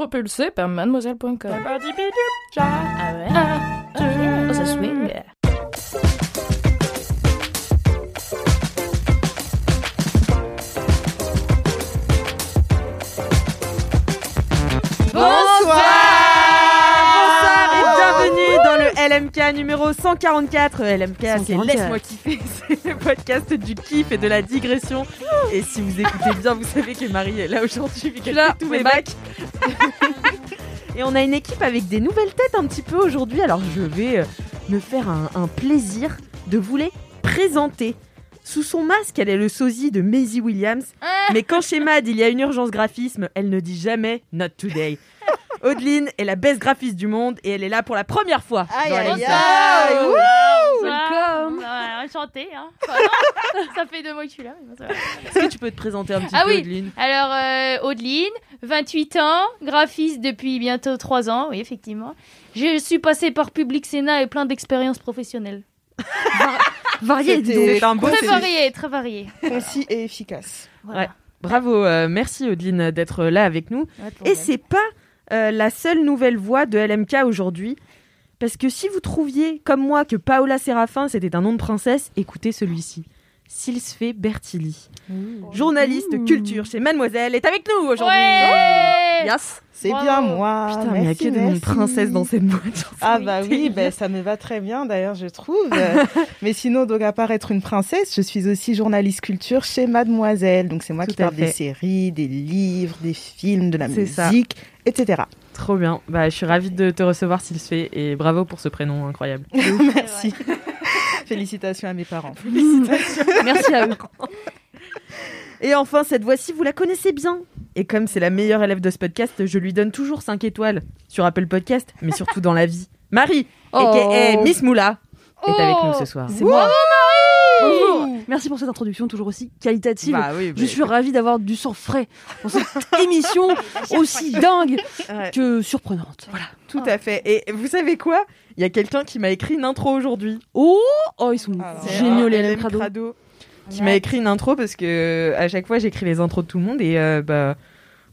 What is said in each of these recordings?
propulsé par mademoiselle.com. Og så swing. LMK numéro 144. LMK, c'est 144. Laisse-moi kiffer, c'est le podcast du kiff et de la digression. Et si vous écoutez bien, vous savez que Marie est là aujourd'hui, vu qu'elle fait tous mes bacs. et on a une équipe avec des nouvelles têtes un petit peu aujourd'hui, alors je vais euh, me faire un, un plaisir de vous les présenter. Sous son masque, elle est le sosie de Maisie Williams. Mais quand chez Mad, il y a une urgence graphisme, elle ne dit jamais Not today. Audeline est la best graphiste du monde et elle est là pour la première fois. dans la liste. Welcome. Ouais, enchanté. Hein. Voilà. ça fait deux mois que je suis là. Est-ce que tu peux te présenter un petit Ah peu, oui. Audeline Alors, euh, Audeline, 28 ans, graphiste depuis bientôt 3 ans, oui, effectivement. Je suis passée par Public Sénat et plein d'expériences professionnelles. Varié, donc. un beau très CV. variées, très variées. Concis et efficace. Voilà. Ouais. Bravo, euh, merci Audeline d'être là avec nous. Ouais, Et c'est pas euh, la seule nouvelle voix de LMK aujourd'hui. Parce que si vous trouviez, comme moi, que Paola Séraphin c'était un nom de princesse, écoutez celui-ci. Silsfé Bertilli, journaliste culture chez Mademoiselle, est avec nous aujourd'hui. Ouais Yes. C'est bien moi. Putain, mais il y a que des noms de merci. princesse dans cette boîte. Ah bah oui, ben, ça me va très bien d'ailleurs, je trouve. Mais sinon, donc à part être une princesse, je suis aussi journaliste culture chez Mademoiselle. Donc c'est moi Tout qui parle des séries, des livres, des films, de la ça. Etc. Trop bien. Bah, je suis ravie de te recevoir, Silsfé, et bravo pour ce prénom incroyable. Merci. Félicitations à mes parents. Merci à eux. Et enfin, cette voix-ci, vous la connaissez bien. Et comme c'est la meilleure élève de ce podcast, je lui donne toujours 5 étoiles sur Apple Podcast, mais surtout dans la vie. Marie, Oh. aka Miss Moula, est avec nous ce soir. C'est moi. Merci pour cette introduction toujours aussi qualitative. Bah oui, Je suis ravie d'avoir du sang frais dans cette émission aussi dingue Ouais, que surprenante. Voilà. tout à fait. Et vous savez quoi? Il y a quelqu'un qui m'a écrit une intro aujourd'hui. Oh, oh ils sont Alors, géniaux les LM Crado. Crado. Qui m'a écrit une intro parce que à chaque fois j'écris les intros de tout le monde et euh, bah.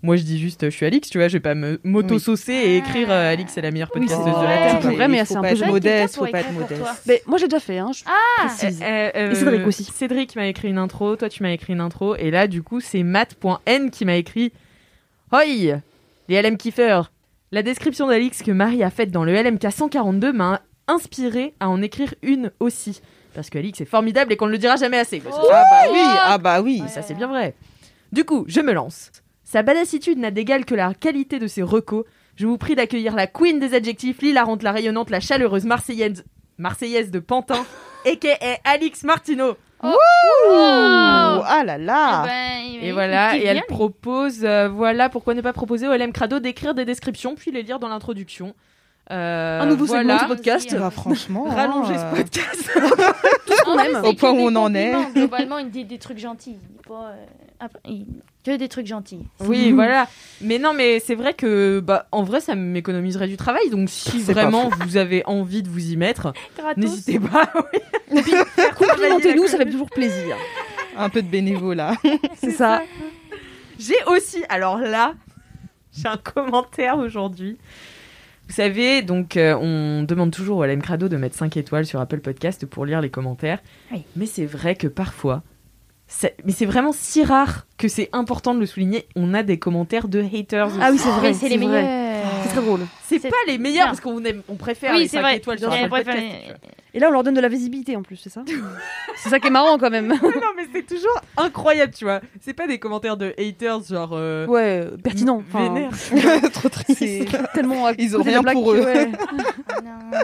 Moi, je dis juste, je suis Alix, tu vois, je vais pas me m'auto-saucer et écrire euh, Alix est la meilleure Oui, podcasteuse c'est- de la tu Terre. pourrais, mais il c'est un peu modeste, faut pas être modeste. Mais moi j'ai déjà fait, hein. je Ah précise. Euh, euh, Et Cédric aussi. Cédric m'a écrit une intro, toi tu m'as écrit une intro, et là du coup c'est Matt.n qui m'a écrit Hoi Les LM kiffers La description d'Alix que Marie a faite dans le LMK 142 m'a inspiré à en écrire une aussi. Parce que Alix est formidable et qu'on ne le dira jamais assez. Oh. Ah bah oui, ah bah oui. Ça c'est bien vrai. Du coup, je me lance. Sa badassitude n'a d'égal que la qualité de ses recos. Je vous prie d'accueillir la queen des adjectifs, l'hilarante, la rayonnante, la chaleureuse marseillaise, marseillaise de Pantin, a.k.a. Alix Martineau. Oh. Ouh, Oh. ah là là. Eh ben, il- Et il voilà, et elle bien, propose, euh, voilà, pourquoi ne pas proposer au LM Crado d'écrire des descriptions puis les lire dans l'introduction. Euh, Un nouveau voilà. segment du podcast. Bah, franchement. Rallonger hein, ce podcast. En vrai, même. c'est Au point où on en est. Globalement, il dit des trucs gentils. Pas, euh, après, il- Que des trucs gentils. oui, voilà. Mais non, mais c'est vrai que, bah, en vrai, ça m'économiserait du travail. Donc, si vraiment vous avez envie de vous y mettre, n'hésitez pas. oui. Complimentez-nous, ça fait toujours plaisir. Un peu de bénévolat. C'est ça. J'ai aussi, alors là, j'ai un commentaire aujourd'hui. Vous savez, donc euh, on demande toujours à LM Crado de mettre 5 étoiles sur Apple Podcast pour lire les commentaires. Oui. Mais c'est vrai que parfois, mais c'est vraiment si rare que c'est important de le souligner, on a des commentaires de haters. Ah oui, c'est vrai. Mais c'est les vrai. meilleurs. C'est très drôle. C'est pas les meilleurs parce qu'on aime, on préfère Oui, les c'est 5 vrai. étoiles sur. Podcast. Et là, on leur donne de la visibilité en plus, c'est ça? C'est ça qui est marrant quand même. non mais c'est toujours incroyable, tu vois. C'est pas des commentaires de haters genre euh, Ouais, pertinent. Enfin, vénère. Trop triste. c'est tellement. à Ils ont rien pour eux. ouais. Non.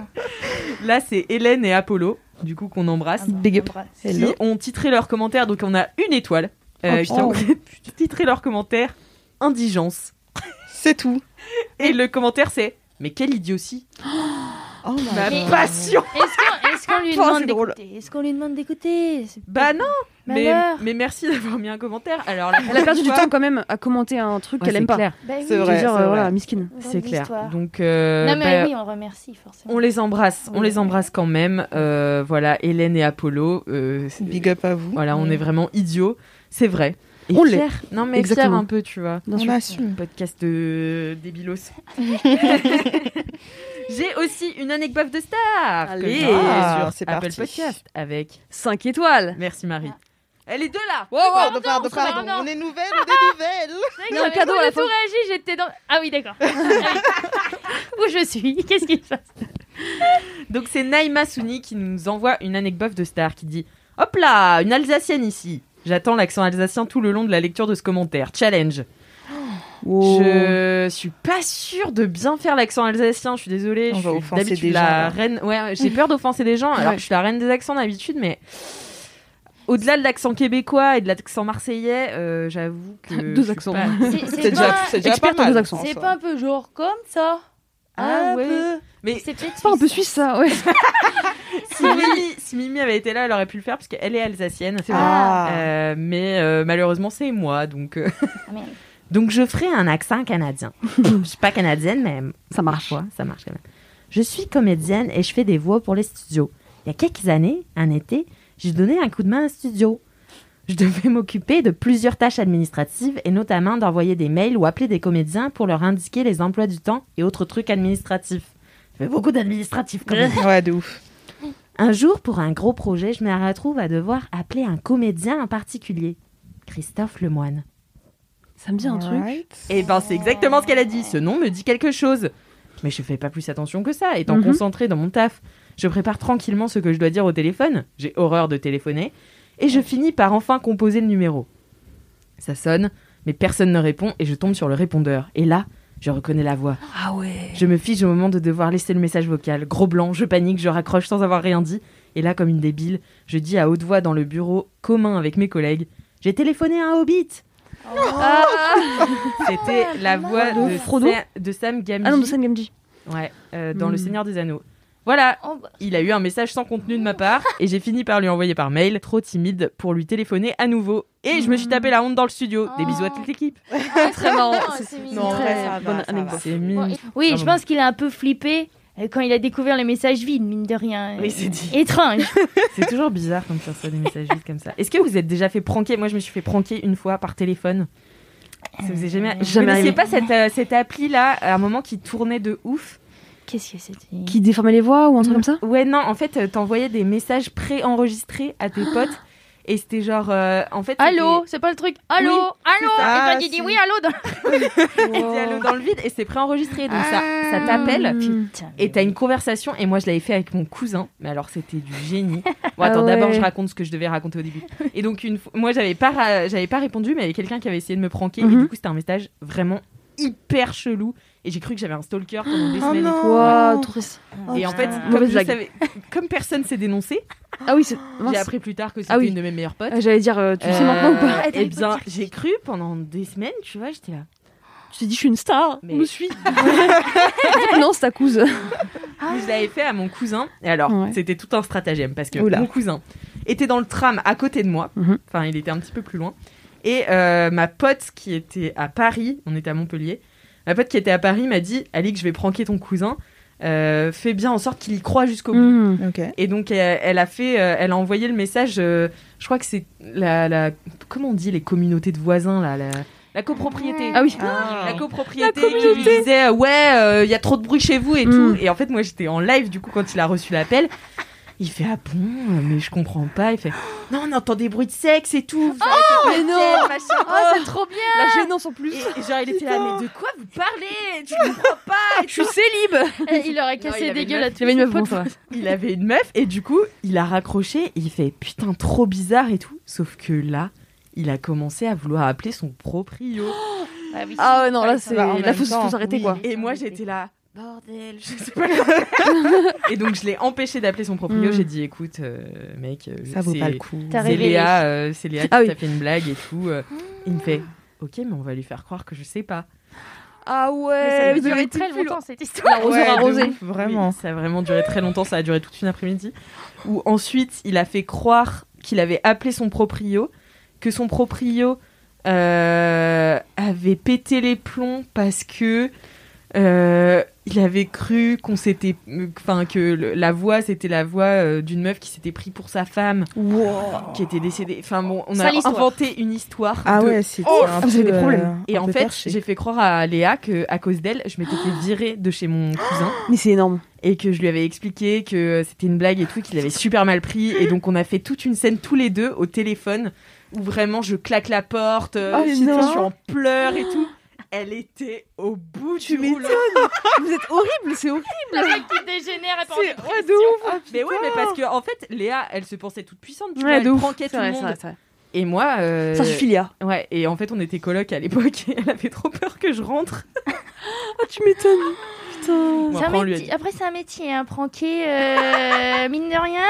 Là, c'est Hélène et Apollo, du coup qu'on embrasse. Ah bah, Big up. embrasse. qui ont titré leur commentaire. Donc on a une étoile. euh, Oh, qui ont titré leur commentaire. indigence. C'est tout. Et le commentaire c'est mais quelle idiotie. Oh Ma passion. Est-ce qu'on est-ce qu'on lui demande d'écouter Est-ce qu'on lui demande d'écouter Bah non. Mais, merci d'avoir mis un commentaire. Alors Elle a perdu du temps quand même à commenter un truc Ouais, qu'elle aime pas. Bah oui, C'est vrai, euh, vrai. voilà, miskine. C'est clair. Donc euh, Non mais bah, oui, on remercie forcément. on les embrasse, on les embrasse quand même. Euh, voilà, Hélène et Apollo. euh, Big up à vous. Voilà, on est vraiment idiots, c'est vrai. Et On l'est. Non mais Exactement. fiers un peu, tu vois. Bien On sûr. assume. Podcast de débilos. J'ai aussi une anecdote de star. Allez. j'ai Ah, sur c'est Apple parti. Podcast avec. 5 étoiles. Merci Marie. Elle est deux là. Pardon, pardon, pardon, pardon. pardon. On est nouvelles, on est nouvelles. A un cadeau à la tout fin. réagi, j'étais dans. Ah oui, d'accord. Où je suis? Qu'est-ce qui se passe? Donc c'est Naïma Souni qui nous envoie une anecdote de star qui dit Hop là, une Alsacienne ici. J'attends l'accent alsacien tout le long de la lecture de ce commentaire. Challenge. Wow. Je suis pas sûre de bien faire l'accent alsacien, je suis désolée. On je va suis offenser d'habitude des la gens, reine. Ouais, j'ai peur d'offenser des gens alors Ouais. que je suis la reine des accents d'habitude, mais au-delà de l'accent québécois et de l'accent marseillais, euh, j'avoue que. Deux accents. pas- C'est déjà, déjà Experte pas en mal. deux accents. en c'est pas un peu genre comme ça Ah Un ouais. peu. Mais C'est peut-être C'est pas un peu suisse ça, ouais. si Mimi, si Mimi avait été là, elle aurait pu le faire parce qu'elle est alsacienne. Ah. Euh, mais euh, malheureusement, c'est moi, donc. euh, Ah. Donc je ferai un accent canadien. je suis pas canadienne, mais Ça marche. parfois, ça marche quand même. Je suis comédienne et je fais des voix pour les studios. Il y a quelques années, un été, j'ai donné un coup de main à un studio. Je devais m'occuper de plusieurs tâches administratives et notamment d'envoyer des mails ou appeler des comédiens pour leur indiquer les emplois du temps et autres trucs administratifs. Je fais beaucoup d'administratifs quand même. Ouais, de ouf. Un jour, pour un gros projet, je me retrouve à devoir appeler un comédien en particulier. Christophe Lemoine. Ça me dit un truc. Alright. Et ben c'est exactement ce qu'elle a dit. Ce nom me dit quelque chose. Mais je fais pas plus attention que ça. Étant Mhm. concentrée dans mon taf, je prépare tranquillement ce que je dois dire au téléphone. J'ai horreur de téléphoner. Et je finis par enfin composer le numéro. Ça sonne, mais personne ne répond et je tombe sur le répondeur. Et là, je reconnais la voix. Ah ouais. Je me fige au moment de devoir laisser le message vocal. Gros blanc, je panique, je raccroche sans avoir rien dit. Et là, comme une débile, je dis à haute voix dans le bureau commun avec mes collègues J'ai téléphoné à un hobbit Ah, C'était la voix De de, Frodo Sa- de Sam Gamgee. ah non, de Sam Gamgee. Ouais, euh, dans Le Hmm. Seigneur des Anneaux. Voilà, Oh, bah, il a eu un message sans contenu de ma part et j'ai fini par lui envoyer par mail, trop timide pour lui téléphoner à nouveau. Et je me suis tapé la honte dans le studio. Des bisous à toute l'équipe. Très marrant. C'est mignon. C'est Oui, je pense qu'il a un peu flippé euh, quand il a découvert les messages vides, mine de rien. Oui, c'est dit. Étrange. C'est toujours bizarre quand tu reçois des messages vides comme ça. Est-ce que vous êtes déjà fait pranker? Moi, je me suis fait pranker une fois par téléphone. Ça vous est jamais, vous Jamais arrivé? pas cette, euh, cette appli là, à un moment qui tournait de ouf Qu'est-ce que c'était Qui déformait les voix ou un truc comme ça Ouais, non, en fait, euh, t'envoyais des messages pré-enregistrés à tes potes. Et c'était genre. euh, en fait. Allô, c'est pas le truc. Allô, Oui, allô. ça. Et toi, Ah, tu dis oui, allô. dans- c'était allô dans le vide et c'est pré-enregistré. Donc ça, ça t'appelle. Putain. Et t'as une conversation, et moi je l'avais fait avec mon cousin, mais alors c'était du génie. Bon, Ah attends, d'abord je raconte ce que je devais raconter au début. Et donc, une fois- moi j'avais pas, ra- j'avais pas répondu, mais il y avait quelqu'un qui avait essayé de me pranker, et Mhm. du coup c'était un message vraiment hyper chelou. Et j'ai cru que j'avais un stalker pendant des Oh semaines. et non. tout. Waouh, triste. Et en fait, comme, je savais- comme personne s'est dénoncé, Ah oui, j'ai appris plus tard que c'était Ah oui. une de mes meilleures potes. Ah, J'allais dire, euh, tu le sais Euh, maintenant ou pas Eh bien, j'ai cru pendant des semaines, tu vois, j'étais là. Tu t'es dit, je suis une star, Mais- on me suit. non, c'est ta couse. Je l'avais fait à mon cousin. Et alors, Ouais. c'était tout un stratagème parce que Oula. mon cousin était dans le tram à côté de moi. Mhm. Enfin, il était un petit peu plus loin. Et euh, ma pote qui était à Paris, on était à Montpellier, ma pote qui était à Paris m'a dit Alix, je vais pranker ton cousin. Euh, fais bien en sorte qu'il y croit jusqu'au bout. Mmh. Ok. Et donc elle, elle a fait, euh, elle a envoyé le message. euh, je crois que c'est la, la, comment on dit les communautés de voisins là, la, la copropriété. Ah oui. La copropriété qui lui disait ouais il y a trop de bruit chez vous et Mm. tout et en fait moi j'étais en live du coup quand il a reçu l'appel il fait ah bon mais je comprends pas il fait non on entend des bruits de sexe et tout vous arrêtez mais non. machin. Oh, c'est trop bien. La gênance en plus. et, et genre il était là mais de quoi vous parlez? Tu comprends pas Je suis célib. Il aurait il cassé avait des une gueules à Il tous y avait une meuf, bon, il avait une meuf et du coup il a raccroché et il fait putain trop bizarre et tout sauf que là il a commencé à vouloir appeler son proprio Ah oui, Ah ouais, non, là, c'est. Là, faut faut s'arrêter, oui. quoi. Et moi j'étais là, bordel, je sais pas. et donc je l'ai empêché d'appeler son proprio. Mm. J'ai dit, écoute, euh, mec, euh, Ça vaut c'est- pas le coup. T'as C'est. Léa, euh, c'est Léa qui Ah oui. t'a fait une blague et tout. euh. Il me fait, ok, mais on va lui faire croire que je sais pas. Ah Mais ça ouais, a duré très longtemps cette histoire. L'arroseur Ouais, ouf, Vraiment. Oui, ça a vraiment duré très longtemps, ça a duré toute une après-midi. Où ensuite, il a fait croire qu'il avait appelé son proprio, que son proprio euh, avait pété les plombs parce que euh, il avait cru qu'on s'était, enfin que le- la voix c'était la voix euh, d'une meuf qui s'était pris pour sa femme, qui était décédée. Enfin bon, on a inventé une histoire. Ah de- ouais, c'était Oh, un peu, des problèmes. euh, Et en fait, j'ai fait croire à Léa que à cause d'elle, je m'étais fait virer de chez mon cousin Mais c'est énorme. et que je lui avais expliqué que c'était une blague et tout, qu'il avait super mal pris. Et donc, on a fait toute une scène tous les deux au téléphone où vraiment je claque la porte, euh, Oh, non. je suis en pleurs et tout. Elle était au bout Tu du rouleau. Vous êtes horrible, c'est horrible. Le mec qui dégénère et C'est ouais, de ouf. Mais ouais, mais parce que en fait, Léa, elle se pensait toute puissante. Tu Ouais, vois, elle pranquait tout le vrai, monde. vrai. Et moi, euh, Ça suffit, Léa. Ouais, et en fait, on était coloc à l'époque et elle avait trop peur que je rentre. Ah, tu m'étonnes. Putain. Bon, C'est un après, métier- c'est un métier, hein, pranker, euh, mine de rien.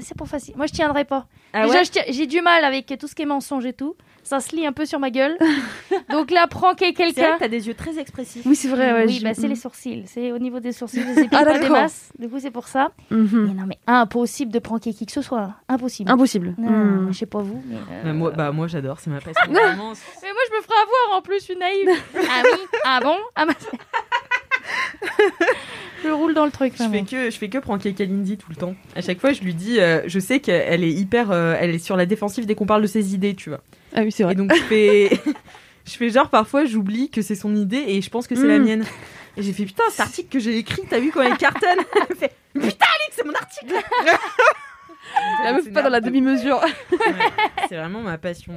C'est pas facile. Moi, je tiendrai pas. Ah Déjà, ouais tiens- j'ai du mal avec tout ce qui est mensonge et tout. Ça se lit un peu sur ma gueule. Donc là, pranker C'est vrai quelqu'un. que t'as des yeux très expressifs. Oui, c'est vrai. Ouais, oui, je- bah, c'est Mm. les sourcils. C'est au niveau des sourcils. Je Ah, pas des d'accord. masses. Du coup, c'est pour ça. Mhm. Mais non, mais impossible de pranker qui que ce soit. Impossible. Impossible. Non, Mm. je sais pas vous, mais. euh, Bah, moi, bah, moi j'adore, c'est ma passion. Vraiment, Mais moi, je me ferai avoir en plus, je suis naïve. ah oui? Ah bon? Ah bah... Je roule dans le truc. Je fais que je fais que pranker Kalindi tout le temps. À chaque fois, je lui dis, euh, je sais qu'elle est hyper, euh, elle est sur la défensive dès qu'on parle de ses idées, tu vois. Ah oui, c'est vrai. Et donc je fais, je fais genre parfois j'oublie que c'est son idée et je pense que c'est la Mm. mienne. Et j'ai fait putain cet article que j'ai écrit, t'as vu quand elle cartonne? Elle fait putain Alex, c'est mon article. La meuf pas dans la demi-mesure. Ouais, c'est vraiment ma passion,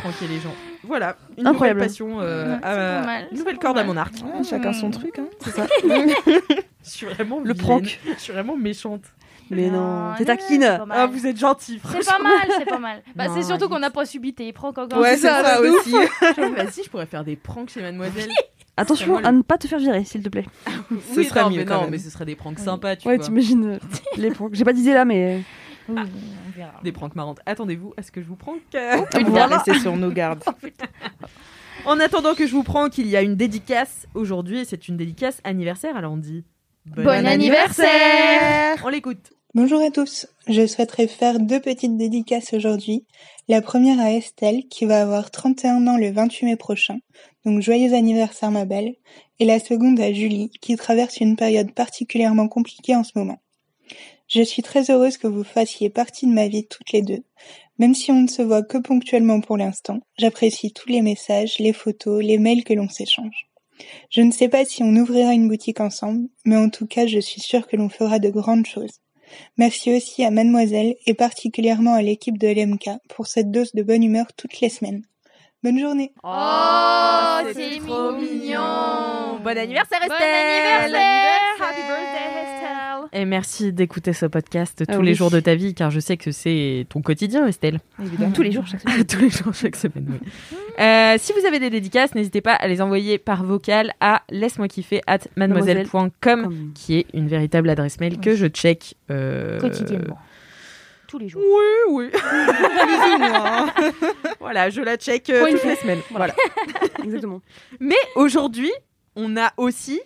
pranker les gens. Voilà, une Incroyable. nouvelle passion, euh, à- mal, une c'est nouvelle corde à mon arc. Ouais, chacun son truc, hein. C'est ça. Je suis vraiment Le vilaine. prank. Je suis vraiment méchante. Mais non, Non, t'es taquine. c'est. Ah, vous êtes gentil. C'est pas mal, c'est pas mal. Bah, c'est surtout qu'on n'a pas subi tes pranks encore. Ouais, c'est ça de aussi. Vas-y, je pourrais faire des pranks chez Mademoiselle. Attention à ne pas te faire virer, s'il te plaît. Ce Oui, serait non, mieux mais quand non, même. mais ce serait des pranks sympas, tu Ouais, vois. t'imagines euh, les pranks. J'ai pas d'idée là, mais. On verra. Des pranks marrantes. Attendez-vous à ce que je vous prank. On va Voilà. rester sur nos gardes. En attendant que je vous prank, il y a une dédicace aujourd'hui et c'est une dédicace anniversaire. Alors on Bon anniversaire On l'écoute. Bonjour à tous, je souhaiterais faire deux petites dédicaces aujourd'hui. La première à Estelle qui va avoir 31 ans le 28 mai prochain, donc joyeux anniversaire ma belle. Et la seconde à Julie qui traverse une période particulièrement compliquée en ce moment. Je suis très heureuse que vous fassiez partie de ma vie toutes les deux. Même si on ne se voit que ponctuellement pour l'instant, j'apprécie tous les messages, les photos, les mails que l'on s'échange. Je ne sais pas si on ouvrira une boutique ensemble, mais en tout cas je suis sûre que l'on fera de grandes choses. Merci aussi à Mademoiselle et particulièrement à l'équipe de LMK pour cette dose de bonne humeur toutes les semaines. Bonne journée. Oh, c'est mignon. Bon anniversaire Bon Et merci d'écouter ce podcast tous Ah les oui. jours de ta vie car je sais que c'est ton quotidien Estelle. Évidemment. Tous les jours, chaque semaine. tous les jours, chaque semaine. oui. Euh, si vous avez des dédicaces, n'hésitez pas à les envoyer par vocal à laisse-moi kiffer at mademoiselle.com qui est une véritable adresse mail que je check euh, Quotidiennement. Tous les jours. Oui, oui. voilà, je la check euh, toutes les semaines. Voilà. Exactement. Mais aujourd'hui, on a aussi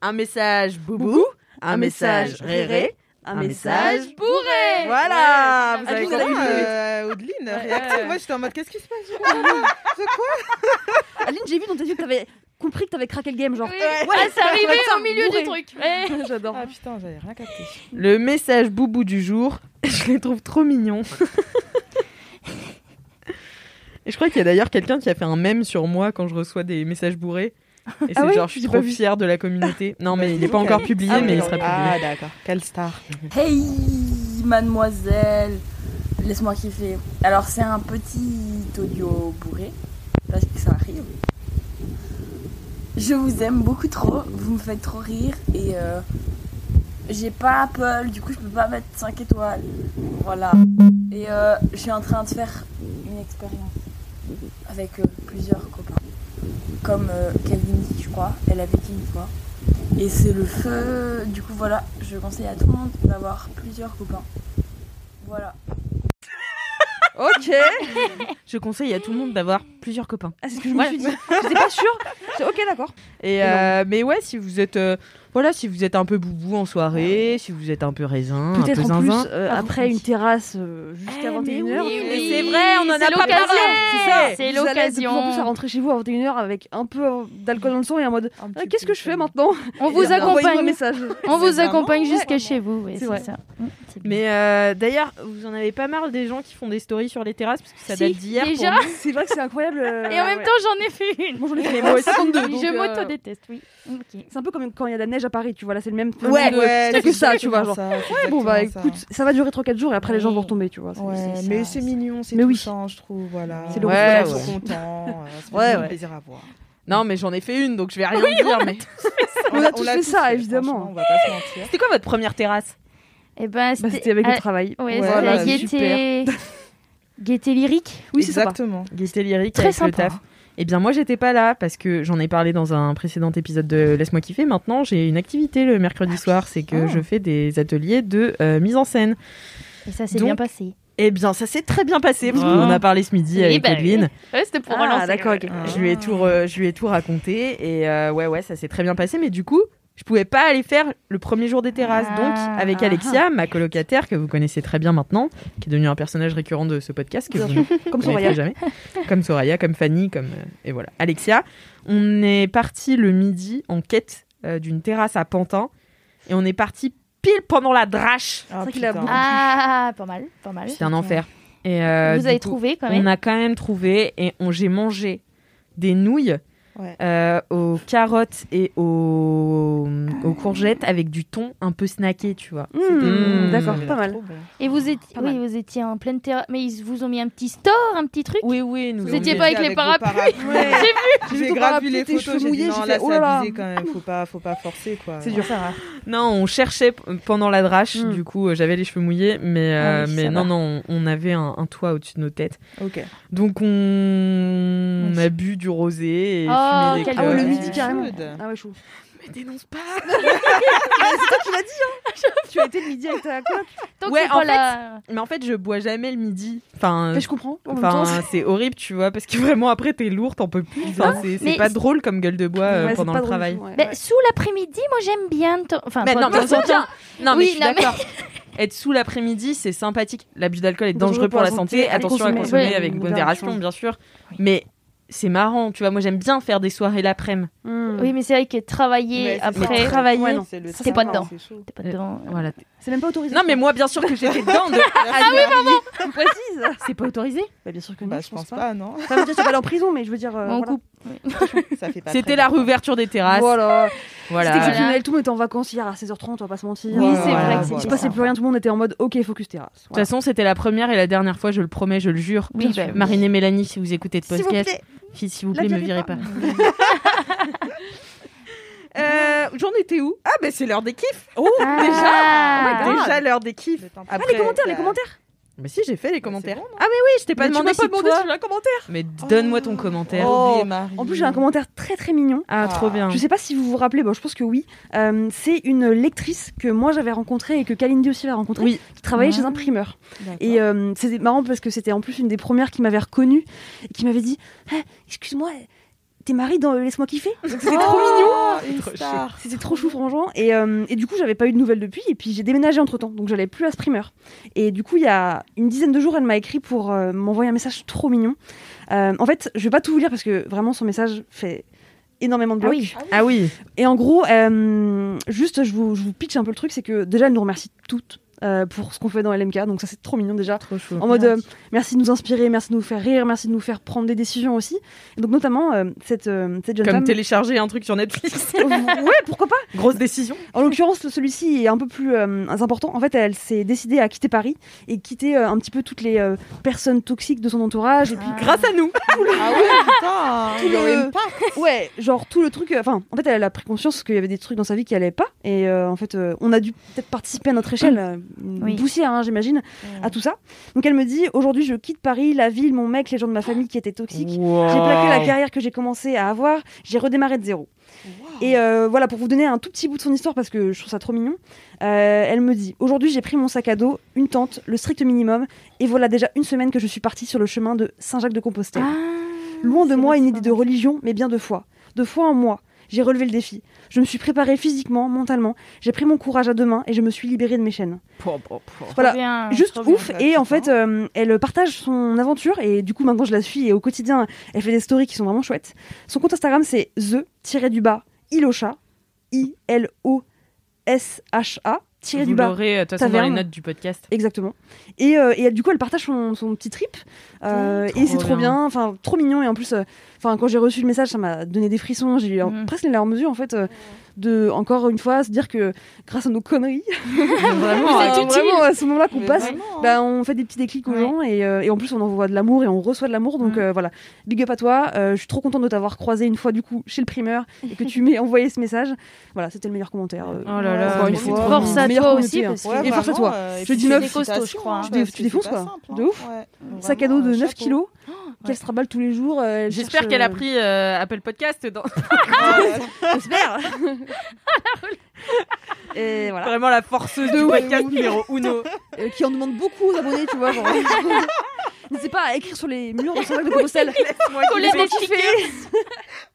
un message boubou, un, message réré, un message bourré Voilà, vous Ah, avez compris. euh, Audeline, réactive. Moi, j'étais en mode, qu'est-ce qui se passe Aline, j'ai vu dans tes yeux que t'avais compris que t'avais craqué le game, genre. Oui. Ouais, c'est arrivé au milieu bourré. du truc. Ouais. J'adore. Ah putain, j'avais rien capté. Le message boubou du jour, je les trouve trop mignons. Et je crois qu'il y a d'ailleurs quelqu'un qui a fait un mème sur moi quand je reçois des messages bourrés. Et c'est Ah ouais genre, je suis trop fière de la communauté. Non, mais il n'est pas encore publié, Ah, mais il sera publié. Ah d'accord, quelle star. Hey mademoiselle, laisse-moi kiffer. Alors c'est un petit audio bourré, parce que ça arrive. Je vous aime beaucoup trop, vous me faites trop rire et euh, j'ai pas Apple, du coup je peux pas mettre 5 étoiles. Voilà. Et euh, je suis en train de faire une expérience avec euh, plusieurs copains. Comme euh, Calvin, je crois, elle a vécu une fois. Et c'est le feu. Du coup, voilà, je conseille à tout le monde d'avoir plusieurs copains. Voilà. Ok. Je conseille à tout le monde d'avoir plusieurs copains. Ah, c'est ce que je me suis dit. J'étais pas sûre. Ok, d'accord. Et euh, mais ouais, si vous êtes euh, voilà, si vous êtes un peu boubou en soirée, si vous êtes un peu raisin, un peu Peut-être en plus, euh, après une terrasse euh, jusqu'à Eh, mais 21h. oui, Oui, mais c'est vrai, on en a pas l'occasion. parlé. C'est ça. C'est Vous allez de plus en l'occasion. plus à rentrer chez vous à 21h avec un peu euh, d'alcool dans le sang et en mode Ah, petit Qu'est-ce que je fais maintenant On vous accompagne. message. On vous accompagne jusqu'à chez vous. oui, C'est ça. Mm. Mais euh, d'ailleurs, vous en avez pas marre des gens qui font des stories sur les terrasses? Parce que ça Si, date d'hier. C'est vrai que c'est incroyable. euh, Et en même ouais. temps, j'en ai fait une. Moi, j'en ai fait moi aussi 52. donc, je euh, m'auto-déteste, oui. C'est un peu comme quand il y a de la neige à Paris, tu vois. Là, c'est le même. Ouais, de- Ouais, c'est que ça, tu vois. Genre. ça, Bon, bah écoute, ça va durer 3-4 jours et après les gens vont retomber, tu vois. Ouais, mais c'est mignon, c'est Mais oui. touchant, je trouve. Voilà. C'est le Ouais, reflet, ils ouais. sont contents. euh, Ouais, ouais. plaisir à voir. Non, mais j'en ai fait une, donc je vais rien dire. Mais On a tous fait ça, évidemment. franchement, On va pas se mentir. c'était quoi votre première terrasse? Eh ben, Bah, c'était avec le travail. Ouais, Ouais, c'était la gaieté. Gaieté lyrique. Oui, c'est ça. Exactement. Gaieté lyrique Très sympa. Eh bien, moi, j'étais pas là parce que j'en ai parlé dans un précédent épisode de Laisse-moi kiffer. Maintenant, j'ai une activité le mercredi soir, c'est que Oh. je fais des ateliers de euh, mise en scène. Et ça s'est bien passé. Eh bien, ça s'est très bien passé parce Oh. qu'on en a parlé ce midi Oui, avec bah oui. Ouais, c'était pour Ah, relancer. d'accord, ouais. ok. Je lui ai tout, re- je lui ai tout raconté et euh, ouais, ouais, ça s'est très bien passé. Mais du coup, je pouvais pas aller faire le premier jour des terrasses. Ah. Donc, avec Ah. Alexia, ma colocataire que vous connaissez très bien maintenant, qui est devenue un personnage récurrent de ce podcast, que Bien vous Comme Soraya. jamais, comme Soraya, comme Fanny, comme euh, et voilà, Alexia. On est parti le midi en quête euh, d'une terrasse à Pantin et on est parti pile pendant la drache. Ah, vrai qu'il a putain. beaucoup- Ah, pas mal, pas mal. C'était un enfer. Et euh, Vous avez coup, trouvé quand On même a quand même trouvé et on, j'ai mangé des nouilles Ouais. euh, aux carottes et aux, aux courgettes avec du thon un peu snacké, tu vois. Mmh, Mmh. D'accord, pas mal. Et vous étiez, oui, mal. vous étiez en pleine terrasse. Mais ils vous ont mis un petit store, un petit truc Oui, oui, nous Vous on étiez est- pas avec les parapluies Ouais. J'ai J'ai grave parapluie, vu les photos, cheveux j'ai dit non, j'ai là oh c'est là là. abusé quand même, faut pas, faut pas forcer quoi. C'est dur, ça va. Non, on cherchait pendant la drache, Mm. du coup euh, j'avais les cheveux mouillés, mais, euh, Ah oui, mais non, va. non, on, on avait un, un toit au-dessus de nos têtes. Ok. Donc on, on a bu du rosé et Oh, des quel Ah ouais, le midi carrément. Ah ouais, chaud. Mais dénonce pas Tu as été le midi avec ta coloc Tant que Ouais, c'est en pas fait, la- Mais en fait, je bois jamais le midi. Enfin, Mais je comprends. En même Enfin, c'est horrible, tu vois, parce que vraiment après t'es lourd, t'en peux plus. Enfin, c'est c'est mais pas c'est- drôle comme gueule de bois euh, Ouais, c'est pendant pas le drôle travail. ouais. Sous l'après-midi, moi j'aime bien. de temps- Enfin, Mais pas non, de mais temps c'est en bien. temps. Non, mais Oui, je suis non, mais- d'accord. Être sous l'après-midi, c'est sympathique. L'abus d'alcool est Dangereux dangereux pour la santé. à Attention à consommer. consommer Ouais, avec modération, modération. bien sûr. Mais c'est marrant, tu vois. Moi, j'aime bien faire des soirées l'après-midi. Mmh. Oui, mais c'est vrai que travailler c'est après, travailler, ouais. C'est T'es pas dedans. c'est t'es pas dedans. Voilà. C'est même pas autorisé. Non, mais moi, bien sûr que j'étais dedans. De... Ah oui, pardon. Tu précises. C'est pas autorisé. Bah bien sûr que non. Bah, je pense pas, non. Ça veut dire que tu vas aller en prison, mais je veux dire. euh, On voilà. coupe. C'était la réouverture des terrasses. Voilà. Voilà. C'était Voilà. exceptionnel. Tout le monde était en vacances hier à 16h30, on va pas se mentir. Oui, c'est vrai Il se passait plus rien, tout le monde était en mode ok, focus terrasse. De toute façon, c'était la première et la dernière fois, je le promets, je le jure. Oui, bah, oui. Marine et Mélanie, si vous écoutez de podcast, s'il vous La plaît, me virez pas. pas. Euh, J'en étais où? Ah, ben c'est l'heure des kiffs. Oh, Ah. déjà, Oh déjà l'heure des kiffs. Ah, les commentaires, les commentaires Mais si, j'ai fait les bah, commentaires. bon, ah, mais oui, je t'ai pas Mais tu demandé m'as pas si demandé toi- si un commentaire. Mais donne-moi ton commentaire. Oh. Oubliez Marie. En plus, j'ai un commentaire très très mignon. Ah, trop bien. Je sais pas si vous vous rappelez, bon, je pense que oui. Euh, c'est une lectrice que moi j'avais rencontrée et que Kalindi aussi avait rencontrée, Oui. qui travaillait Ah. chez un primeur. Et euh, c'était marrant parce que c'était en plus une des premières qui m'avait reconnue et qui m'avait dit Eh, Excuse-moi, t'es Marie dans Laisse-moi kiffer C'était trop mignon Oh, Trop star. C'était trop chou, franchement. Et, euh, et du coup, j'avais pas eu de nouvelles depuis. Et puis, j'ai déménagé entre temps. Donc, j'allais plus à primeur. Et du coup, il y a une dizaine de jours, elle m'a écrit pour euh, m'envoyer un message trop mignon. Euh, en fait, je vais pas tout vous lire parce que vraiment, son message fait énormément de Ah blocs. oui. Ah oui. Et en gros, euh, juste, je vous, je vous pitch un peu le truc. C'est que déjà, elle nous remercie toutes. Euh, pour ce qu'on fait dans LMK, donc ça c'est trop mignon déjà. Trop chou. En mode euh, merci de nous inspirer, merci de nous faire rire, merci de nous faire prendre des décisions aussi. Et donc notamment euh, cette, euh, cette jeune Comme femme. télécharger un truc sur Netflix. ouais, pourquoi pas Grosse décision. en l'occurrence, celui-ci est un peu plus euh, important. En fait, elle s'est décidée à quitter Paris et quitter euh, un petit peu toutes les euh, personnes toxiques de son entourage. Et puis, Grâce à nous. Ah ouais, putain. Le- part. ouais, genre tout le truc. euh, Enfin, en fait, elle a pris conscience qu'il y avait des trucs dans sa vie qui allaient pas. Et euh, en fait, euh, on a dû peut-être participer à notre échelle, euh, une Oui. poussière, hein, j'imagine, à tout ça. Donc, elle me dit aujourd'hui, je quitte Paris, la ville, mon mec, les gens de ma famille qui étaient toxiques. J'ai plaqué la carrière que j'ai commencé à avoir, j'ai redémarré de zéro. Et euh, voilà, pour vous donner un tout petit bout de son histoire, parce que je trouve ça trop mignon, euh, elle me dit Aujourd'hui, j'ai pris mon sac à dos, une tente, le strict minimum, et voilà déjà une semaine que je suis partie sur le chemin de Saint-Jacques-de-Compostelle. Ah. Loin de moi une idée de religion, mais bien de foi. De foi en moi. J'ai relevé le défi. Je me suis préparée physiquement, mentalement. J'ai pris mon courage à deux mains et je me suis libérée de mes chaînes. Voilà. Bien, Juste bien. ouf. Et en fait, euh, elle partage son aventure et du coup, maintenant, je la suis et au quotidien, elle fait des stories qui sont vraiment chouettes. Son compte Instagram, c'est the-du-bas Ilosha. I-L-O-S-H-A. Tiré Vous du bas. l'aurez, euh, de toute façon, dans les notes du podcast. Exactement. Et, euh, et elle, du coup, elle partage son, son petit trip. Euh, et c'est trop bien. bien. Enfin, trop mignon. Et en plus, euh, enfin, quand j'ai reçu le message, ça m'a donné des frissons. J'ai eu Mhm. presque les larmes aux yeux, en fait, euh, de, encore une fois, se dire que grâce à nos conneries, Vraiment, euh, vraiment, à ce moment-là qu'on passe, vraiment, hein. bah, on fait des petits déclics aux Ouais. gens. Et, euh, et en plus, on envoie de l'amour et on reçoit de l'amour. Donc Mhm. euh, voilà. Big up à toi. Euh, je suis trop contente de t'avoir croisé une fois, du coup, chez le primeur et que tu m'aies envoyé ce message. Voilà, c'était le meilleur commentaire. euh, Oh là là, encore une c'est fois. trop Force bien. à toi aussi, hein. parce que Ouais, Et force à toi. Je dis puis neuf. félicitations, C'est des costauds, je crois, hein. hein, Tu défonces, quoi. simple, De hein. ouf. Ouais. Sac à dos de Vraiment, 9 chapeau. kilos, qu'elle se traballe tous les jours. euh, J'espère cherche, qu'elle a euh, pris euh, Apple Podcast dans J'espère. Et voilà. vraiment la forceuse De du podcast numéro uno. Euh, qui en demande beaucoup aux abonnés, tu vois. genre. N'hésitez pas à écrire sur les murs de Saint-Jacques de Compostelle. Des stickers.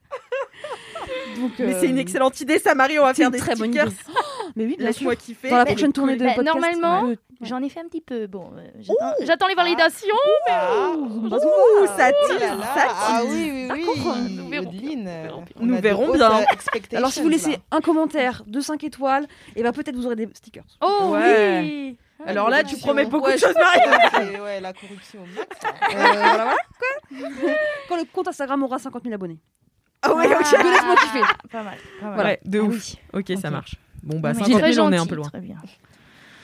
Donc, Mais euh, c'est une excellente idée, ça, Marie. On va faire des très bonne stickers. idée. Mais oui, bien sûr. Laisse-moi kiffer. Dans la Mais- prochaine tournée de Bah, podcast. normalement, ouais. J'en ai fait un petit peu. Bon, euh, j'attends- j'attends les validations. Ah, Ouh, ça oh tire, là là. ça Ah tire. oui, oui, oui. Nous verrons. Audeline, euh, on Nous a de verrons hautes, bien. euh, expectations, Alors, si vous laissez là. un commentaire de 5 étoiles, et ben peut-être vous aurez des stickers. Oh Ouais. oui. Alors là, tu promets beaucoup Ouais, de choses, Marie. Ouais, la corruption au max. Euh, voilà, voilà. Quoi Quand le compte Instagram aura 50 000 abonnés. Ah ouais, ok. Ah, laisse-moi kiffer. Pas mal. Pas mal. Voilà. Ouais, de Ah ouf. oui. Ok, ça marche. Bon, bah, Oui, 50 très 000, on est un peu loin. Très bien.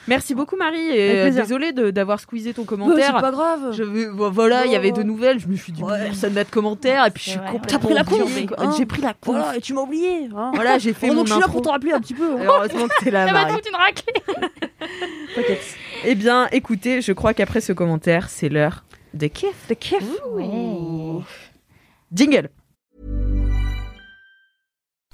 Merci beaucoup, Marie. Et euh, désolée de- d'avoir squeezé ton Bah, commentaire. c'est pas grave. Je bon, voilà, il y avait de nouvelles. Je me suis dit, Ouais. personne n'a de commentaire. Et puis, je suis complètement. Pris la con, hein. J'ai pris la con. Voilà, et tu m'as oublié. hein. Voilà, j'ai fait Heureusement mon que je suis là pour te rappeler un petit peu. hein. Heureusement que t'es là, Ça va toute une raclée. Eh bien, écoutez, je crois qu'après ce commentaire, c'est l'heure des kiffs. T'es kiff. Jingle.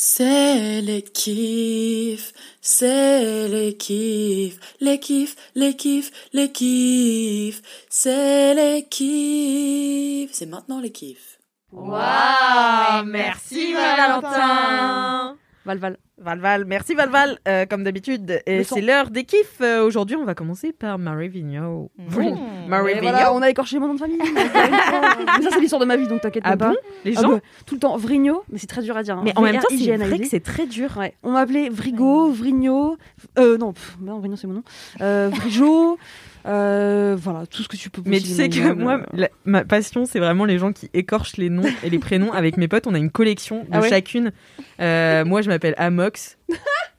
C'est les kiffs, c'est les kiffs, les kiffs, les kiffs, les kiffs, c'est les kiffs. C'est maintenant les kiffs. Waouh, merci Valentin. Val, Val. Valval, merci Valval, euh, comme d'habitude. Et c'est l'heure des kiffs. Euh, Aujourd'hui, on va commencer par Marie Vigneault. Mmh. Marie Vigneault. voilà, on a écorché mon nom de famille. mais ça, c'est l'histoire de ma vie, donc t'inquiète Ah pas. bon Les Ah gens bah, tout le temps, Vrigno, mais c'est très dur à dire. hein. Mais en même temps, c'est vrai que c'est très dur. Ouais. On m'appelait Vrigo, Vrigno. Euh, non, pff, non, Vrigno, c'est mon nom. Euh, Vrijo. euh, voilà, tout ce que tu peux Mais tu sais que moi, la- ma passion, c'est vraiment les gens qui écorchent les noms et les prénoms. Avec mes potes, on a une collection de Ah ouais chacune. Euh, moi, je m'appelle Amox.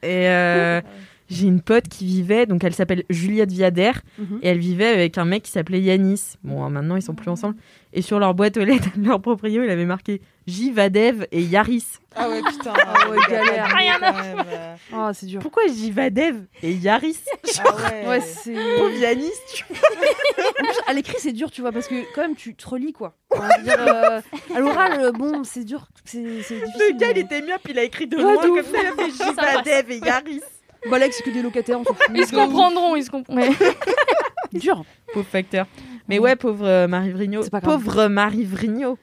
et euh, j'ai une pote qui vivait, donc elle s'appelle Juliette Viader. Mhm. Et elle vivait avec un mec qui s'appelait Yanis. Bon, hein, maintenant, ils sont plus ensemble. Et sur leur boîte aux lettres, leur proprio, il avait marqué J, Vadev et Yaris. Ah ouais, putain. Ah ouais, galère. Rien euh, Ah, c'est dur. Pourquoi J, Vadev et Yaris Ah ouais. Ouais, c'est. Yanis, tu à l'écrit, c'est dur, tu vois, parce que quand même, tu te relis, quoi. Dire, euh, à l'oral, euh, bon, c'est dur. C'est c'est difficile. Le gars, il était mieux, puis il a écrit de Ouais, loin comme ça. Il a fait J, Ça passe. Vadev et Yaris. Bah, là, c'est que des locataires, on s'en fout. Ils se comprendront, ils se comprendront. Dur. Pauvre facteur. Mais ouais, pauvre euh, Marie Vrigno. C'est pas grave. Pauvre Marie Vrigno.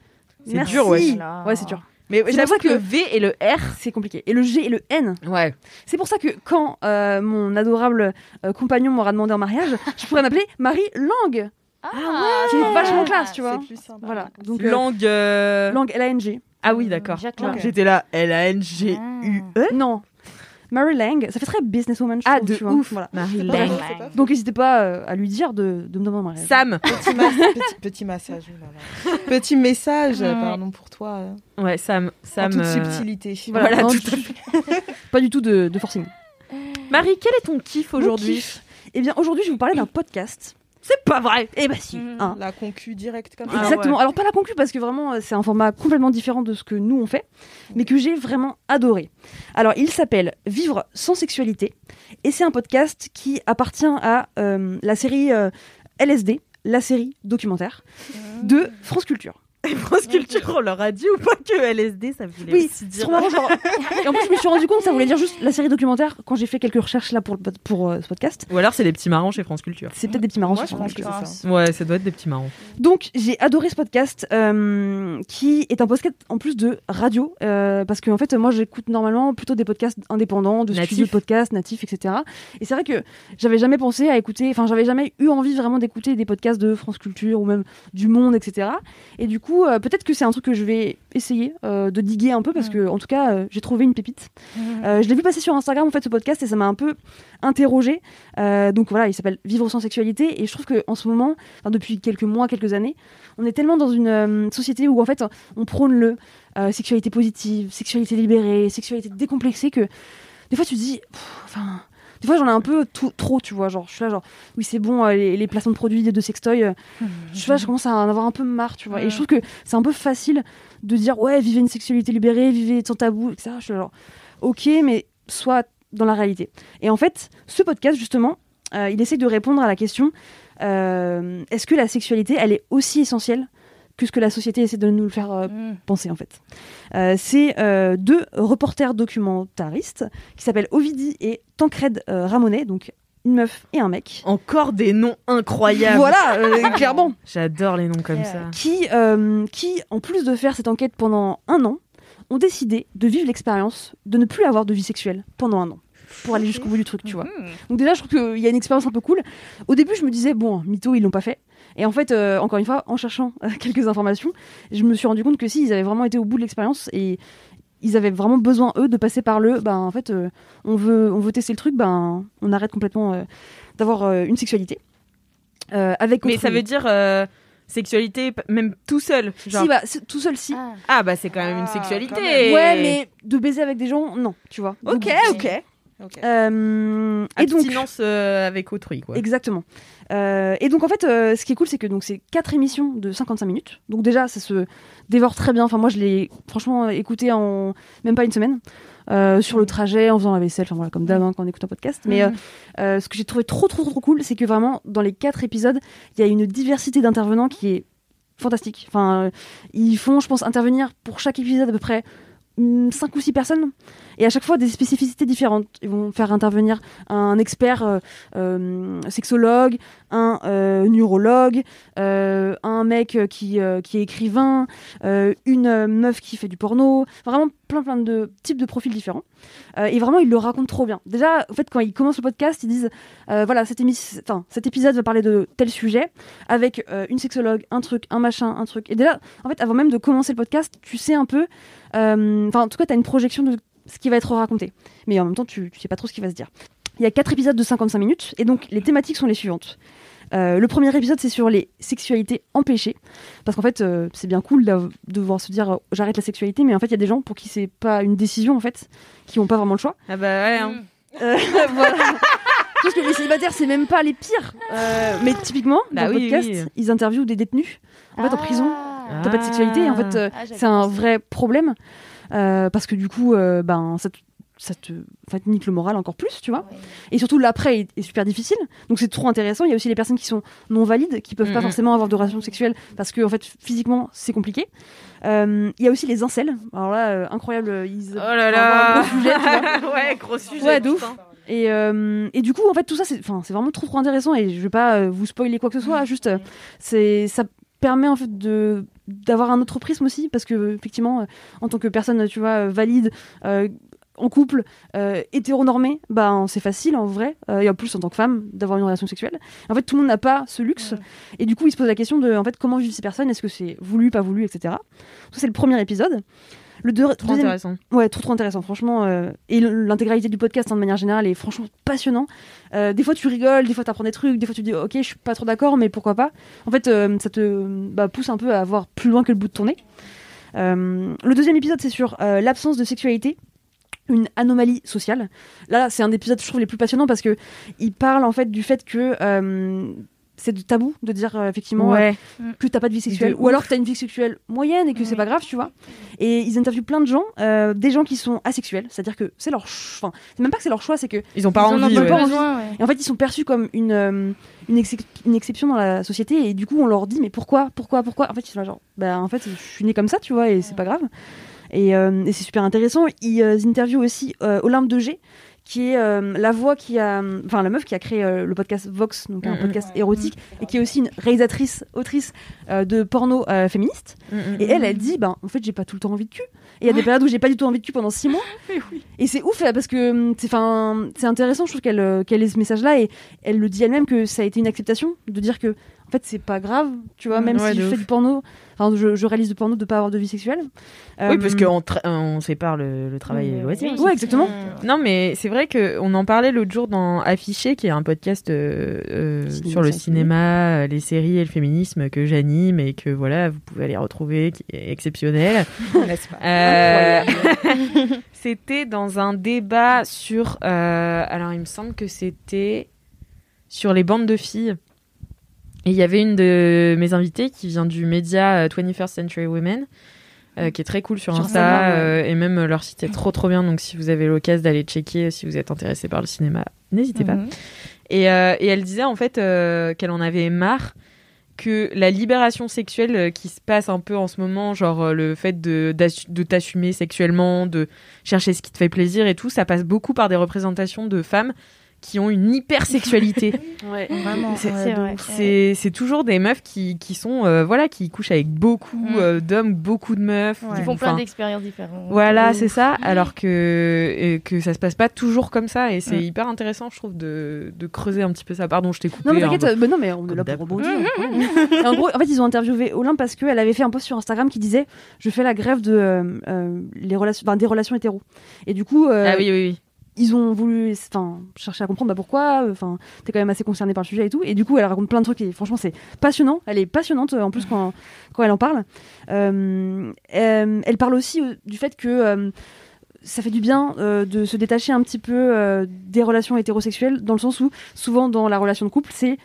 C'est Merci. dur, ouais. Ouais, c'est dur. Mais C'est j'avoue pour ça que le V et le R. C'est compliqué. Et le G et le N. Ouais. C'est pour ça que quand euh, mon adorable euh, compagnon m'aura demandé en mariage, je pourrais m'appeler Marie Langue. Ah, C'est vachement classe, tu vois. C'est plus sympa. Voilà. Donc, euh, Langue. euh, langue L-A-N-G. Ah oui, d'accord. J'étais là. L-A-N-G-U-E. Non. Marie Lang, ça fait très businesswoman. Ah, trouve, de tu vois. ouf. Voilà. Pas Lang. Donc n'hésitez pas euh, à lui dire de, de me demander mariage. Sam. Petit, ma- petit, petit massage. oh là là. Petit message, Ouais. pardon pour toi. euh, Ouais, Sam. Sam. en toute euh, subtilité. Voilà, non, tout du- Pas du tout de, de forcing. Marie, quel est ton kiff aujourd'hui? kiff? Eh bien, aujourd'hui, je vais vous parler d'un podcast C'est pas vrai. Eh bah si. Mhm. hein. La concu directe comme Ah ça. Exactement. Alors pas la concu parce que vraiment euh, c'est un format complètement différent de ce que nous on fait, mais que j'ai vraiment adoré. Alors il s'appelle Vivre sans sexualité et c'est un podcast qui appartient à euh, la série euh, LSD, la série documentaire de France Culture. France Culture, on leur a dit ou pas que LSD, ça voulait Oui, aussi c'est dire. trop marrant, genre- Et en plus je me suis rendu compte que ça voulait dire juste la série documentaire quand j'ai fait quelques recherches là pour, pour euh, ce podcast. Ou alors c'est les petits marrants chez France Culture. C'est peut-être des petits marrants. Moi, sur je France Culture. ça. Ouais, ça doit être des petits marrants. Donc j'ai adoré ce podcast euh, qui est un podcast en plus de radio euh, parce que en fait moi j'écoute normalement plutôt des podcasts indépendants, de Natifs. studios de podcasts natifs, etc. Et c'est vrai que j'avais jamais pensé à écouter, enfin j'avais jamais eu envie vraiment d'écouter des podcasts de France Culture ou même du Monde, etc. Et du coup euh, peut-être que c'est un truc que je vais essayer euh, de diguer un peu parce que en tout cas euh, j'ai trouvé une pépite. Euh, je l'ai vu passer sur Instagram en fait ce podcast et ça m'a un peu interrogé. donc voilà, il s'appelle Vivre sans sexualité et je trouve que en ce moment, enfin, depuis quelques mois, quelques années, on est tellement dans une société où en fait on prône le sexualité positive, sexualité libérée, sexualité décomplexée que des fois tu te dis, pff, enfin. Des fois, j'en ai un peu tout- trop, tu vois. Genre, je suis là, genre, oui, c'est bon, euh, les, les placements de produits de sextoy. euh, je suis là, je commence à en avoir un peu marre, tu vois. Et je trouve que c'est un peu facile de dire, ouais, vivez une sexualité libérée, vivez sans tabou, etc. Je suis là, genre, ok, mais soit dans la réalité. Et en fait, ce podcast, justement, euh, il essaie de répondre à la question euh, est-ce que la sexualité, elle est aussi essentielle que ce que la société essaie de nous le faire euh, penser, en fait Euh, C'est euh, deux reporters documentaristes qui s'appellent Ovidie et Tancred euh, Ramonet, donc une meuf et un mec. Encore des noms incroyables. Voilà, euh, clairement. J'adore les noms comme ça. Qui, euh, qui, en plus de faire cette enquête pendant un an, ont décidé de vivre l'expérience de ne plus avoir de vie sexuelle pendant un an. Pour aller jusqu'au bout du truc, tu vois. Donc, déjà, je trouve qu'il y a une expérience un peu cool. Au début, je me disais, bon, mytho, ils l'ont pas fait. Et en fait, euh, encore une fois, en cherchant euh, quelques informations, je me suis rendu compte que si, ils avaient vraiment été au bout de l'expérience et ils avaient vraiment besoin, eux, de passer par le, ben, en fait, euh, on, veut, on veut tester le truc, ben, on arrête complètement euh, d'avoir euh, une sexualité. Euh, avec Mais ça veut dire euh, sexualité, même tout seul. Genre. Si, bah, c'est- tout seul, si. Ah, bah c'est quand même une Ah, sexualité. même. Ouais, mais de baiser avec des gens, non, tu vois. Ok, Donc, ok. euh, et donc, euh, avec autrui, quoi. exactement. Euh, et donc, en fait, euh, ce qui est cool, c'est que donc c'est quatre émissions de 55 minutes. Donc, déjà, ça se dévore très bien. Enfin, moi, je l'ai franchement écouté en même pas une semaine. euh, sur le trajet, en faisant la vaisselle, enfin voilà, comme d'hab hein, quand on écoute un podcast. Mais euh, euh, ce que j'ai trouvé trop, trop, trop cool, c'est que vraiment, dans les quatre épisodes, il y a une diversité d'intervenants qui est fantastique. Enfin, ils font, je pense, intervenir pour chaque épisode à peu près 5 ou 6 personnes et à chaque fois des spécificités différentes. Ils vont faire intervenir un expert euh, euh, sexologue, un euh, neurologue, un mec qui, qui est écrivain, une meuf qui fait du porno, vraiment plein plein de types de profils différents. Et vraiment, ils le racontent trop bien. Déjà, en fait, quand ils commencent le podcast, ils disent voilà, cet, émis- enfin, cet épisode va parler de tel sujet avec une sexologue, un truc, un machin, un truc. Et déjà, en fait, avant même de commencer le podcast, tu sais un peu, enfin, en tout cas, tu as une projection de ce qui va être raconté. Mais en même temps, tu, tu sais pas trop ce qui va se dire. Il y a quatre épisodes de 55 minutes, et donc les thématiques sont les suivantes. Euh, le premier épisode, c'est sur les sexualités empêchées. Parce qu'en fait, euh, c'est bien cool de devoir se dire euh, j'arrête la sexualité, mais en fait, il y a des gens pour qui c'est pas une décision, en fait, qui n'ont pas vraiment le choix. Ah bah ouais. hein. Euh, voilà. Parce que les célibataires, c'est même pas les pires. Euh, mais typiquement, Bah dans le podcast, oui. ils interviewent des détenus. En fait, en prison, t'as pas de sexualité. Et en fait, euh, Ah, j'avais c'est un vrai problème. Euh, parce que du coup, euh, ben, ça te, ça nique le moral encore plus, tu vois. Et surtout, l'après est, est super difficile. Donc, c'est trop intéressant. Il y a aussi les personnes qui sont non valides, qui peuvent pas forcément avoir de relations sexuelles parce que, en fait, physiquement, c'est compliqué. Euh, Il y a aussi les incels. Alors là, euh, incroyable. Ils, Oh là là. un gros sujet, tu vois. ouais, gros sujet. Ouais, de putain. ouf. Et, euh, et du coup, en fait, tout ça, c'est enfin, c'est vraiment trop, trop intéressant. Et je vais pas vous spoiler quoi que ce soit. Juste, c'est ça permet en fait de d'avoir un autre prisme aussi parce que effectivement, euh, en tant que personne, tu vois, euh, valide. euh, en couple, euh, hétéronormé, ben c'est facile en vrai, euh, et en plus en tant que femme, d'avoir une relation sexuelle. En fait, tout le monde n'a pas ce luxe, et du coup, il se pose la question de en fait comment vivent ces personnes, est-ce que c'est voulu, pas voulu, etc. Ça c'est le premier épisode. Le deux- Trop deuxième, intéressant. Ouais, trop trop intéressant, franchement. euh, et l'intégralité du podcast, hein, de manière générale, est franchement passionnant. Euh, des fois, tu rigoles, des fois, tu apprends des trucs, des fois, tu dis, ok, je suis pas trop d'accord, mais pourquoi pas. En fait, euh, ça te bah, pousse un peu à voir plus loin que le bout de ton nez. Euh, le deuxième épisode, c'est sur euh, l'absence de sexualité. Une anomalie sociale. Là, c'est un épisode, je trouve, les plus passionnants parce que il parle en fait du fait que euh, c'est tabou de dire euh, effectivement Ouais. euh, que t'as pas de vie sexuelle De ou alors que t'as une vie sexuelle moyenne et que c'est pas grave, tu vois. Et ils interviewent plein de gens, euh, des gens qui sont asexuels, c'est-à-dire que c'est leur, ch- enfin, c'est même pas que c'est leur choix, c'est que Ils ont pas en envie, ont ouais. pas envie. Ouais. Et en fait, ils sont perçus comme une, euh, une, excep- une exception dans la société. Et du coup, on leur dit, mais pourquoi Pourquoi Pourquoi? En fait, ils sont là, genre, bah, en fait, je suis né comme ça, tu vois, et c'est pas grave. Et, euh, et c'est super intéressant. Ils euh, interviewent aussi euh, Olympe de G, qui est euh, la voix qui a, enfin, la meuf qui a créé euh, le podcast Vox, donc un Mhm. podcast érotique, et qui est aussi une réalisatrice, autrice euh, de porno euh, féministe. Et elle, elle dit, ben, en fait, j'ai pas tout le temps envie de cul. Et il y a des périodes où j'ai pas du tout envie de cul pendant six mois. Et c'est ouf parce que hum, c'est, enfin, c'est intéressant, je trouve qu'elle, euh, qu'elle ait ce message-là et elle le dit elle-même que ça a été une acceptation de dire que, en fait, c'est pas grave, tu vois, même Ouais, si je fais du porno, enfin, je, je réalise du porno de pas avoir de vie sexuelle. Oui, Euh, parce qu'on tra- on sépare le, le travail et le loisir. Ouais, exactement. Non, mais c'est vrai qu'on en parlait l'autre jour dans Affiché, qui est un podcast euh, euh, Cinéma, sur le cinéma, euh, les séries et le féminisme que j'anime et que voilà, vous pouvez aller retrouver, qui est exceptionnel. N'est-ce pas Euh, c'était dans un débat sur. euh, alors, il me semble que c'était sur les bandes de filles. Et il y avait une de mes invitées qui vient du média euh, 21st Century Women, euh, qui est très cool sur Insta. Euh, et même euh, leur site est trop trop bien. Donc, si vous avez l'occasion d'aller checker, si vous êtes intéressé par le cinéma, n'hésitez pas. Mhm. Et, euh, et elle disait en fait euh, qu'elle en avait marre que la libération sexuelle euh, qui se passe un peu en ce moment, genre euh, le fait de, de t'assumer sexuellement, de chercher ce qui te fait plaisir et tout, ça passe beaucoup par des représentations de femmes qui ont une hypersexualité. Ouais. Vraiment, C'est- toujours des meufs qui, qui sont, euh, voilà, qui couchent avec beaucoup Mm. euh, d'hommes, beaucoup de meufs. Ils font plein d'expériences différentes. voilà, Euh, c'est ça. Alors que, que ça se passe pas toujours comme ça. Et c'est Mm. hyper intéressant, je trouve, de, de creuser un petit peu ça. Pardon, je t'ai coupé. Non mais hein, t'inquiète, bah non mais on est là pour rebondir. En gros, en fait, ils ont interviewé Olympe parce qu'elle avait fait un post sur Instagram qui disait je fais la grève de euh, euh, les relations, des relations hétéros. Et du coup, euh, Ah oui, oui, oui. Ils ont voulu, enfin, chercher à comprendre bah, pourquoi. euh, Enfin, t'es quand même assez concernée par le sujet et tout. Et du coup, elle raconte plein de trucs et franchement, c'est passionnant. Elle est passionnante euh, en plus quand quand elle en parle. Euh, elle parle aussi du fait que ça fait du bien de se détacher un petit peu des relations hétérosexuelles, dans le sens où souvent dans la relation de couple, c'est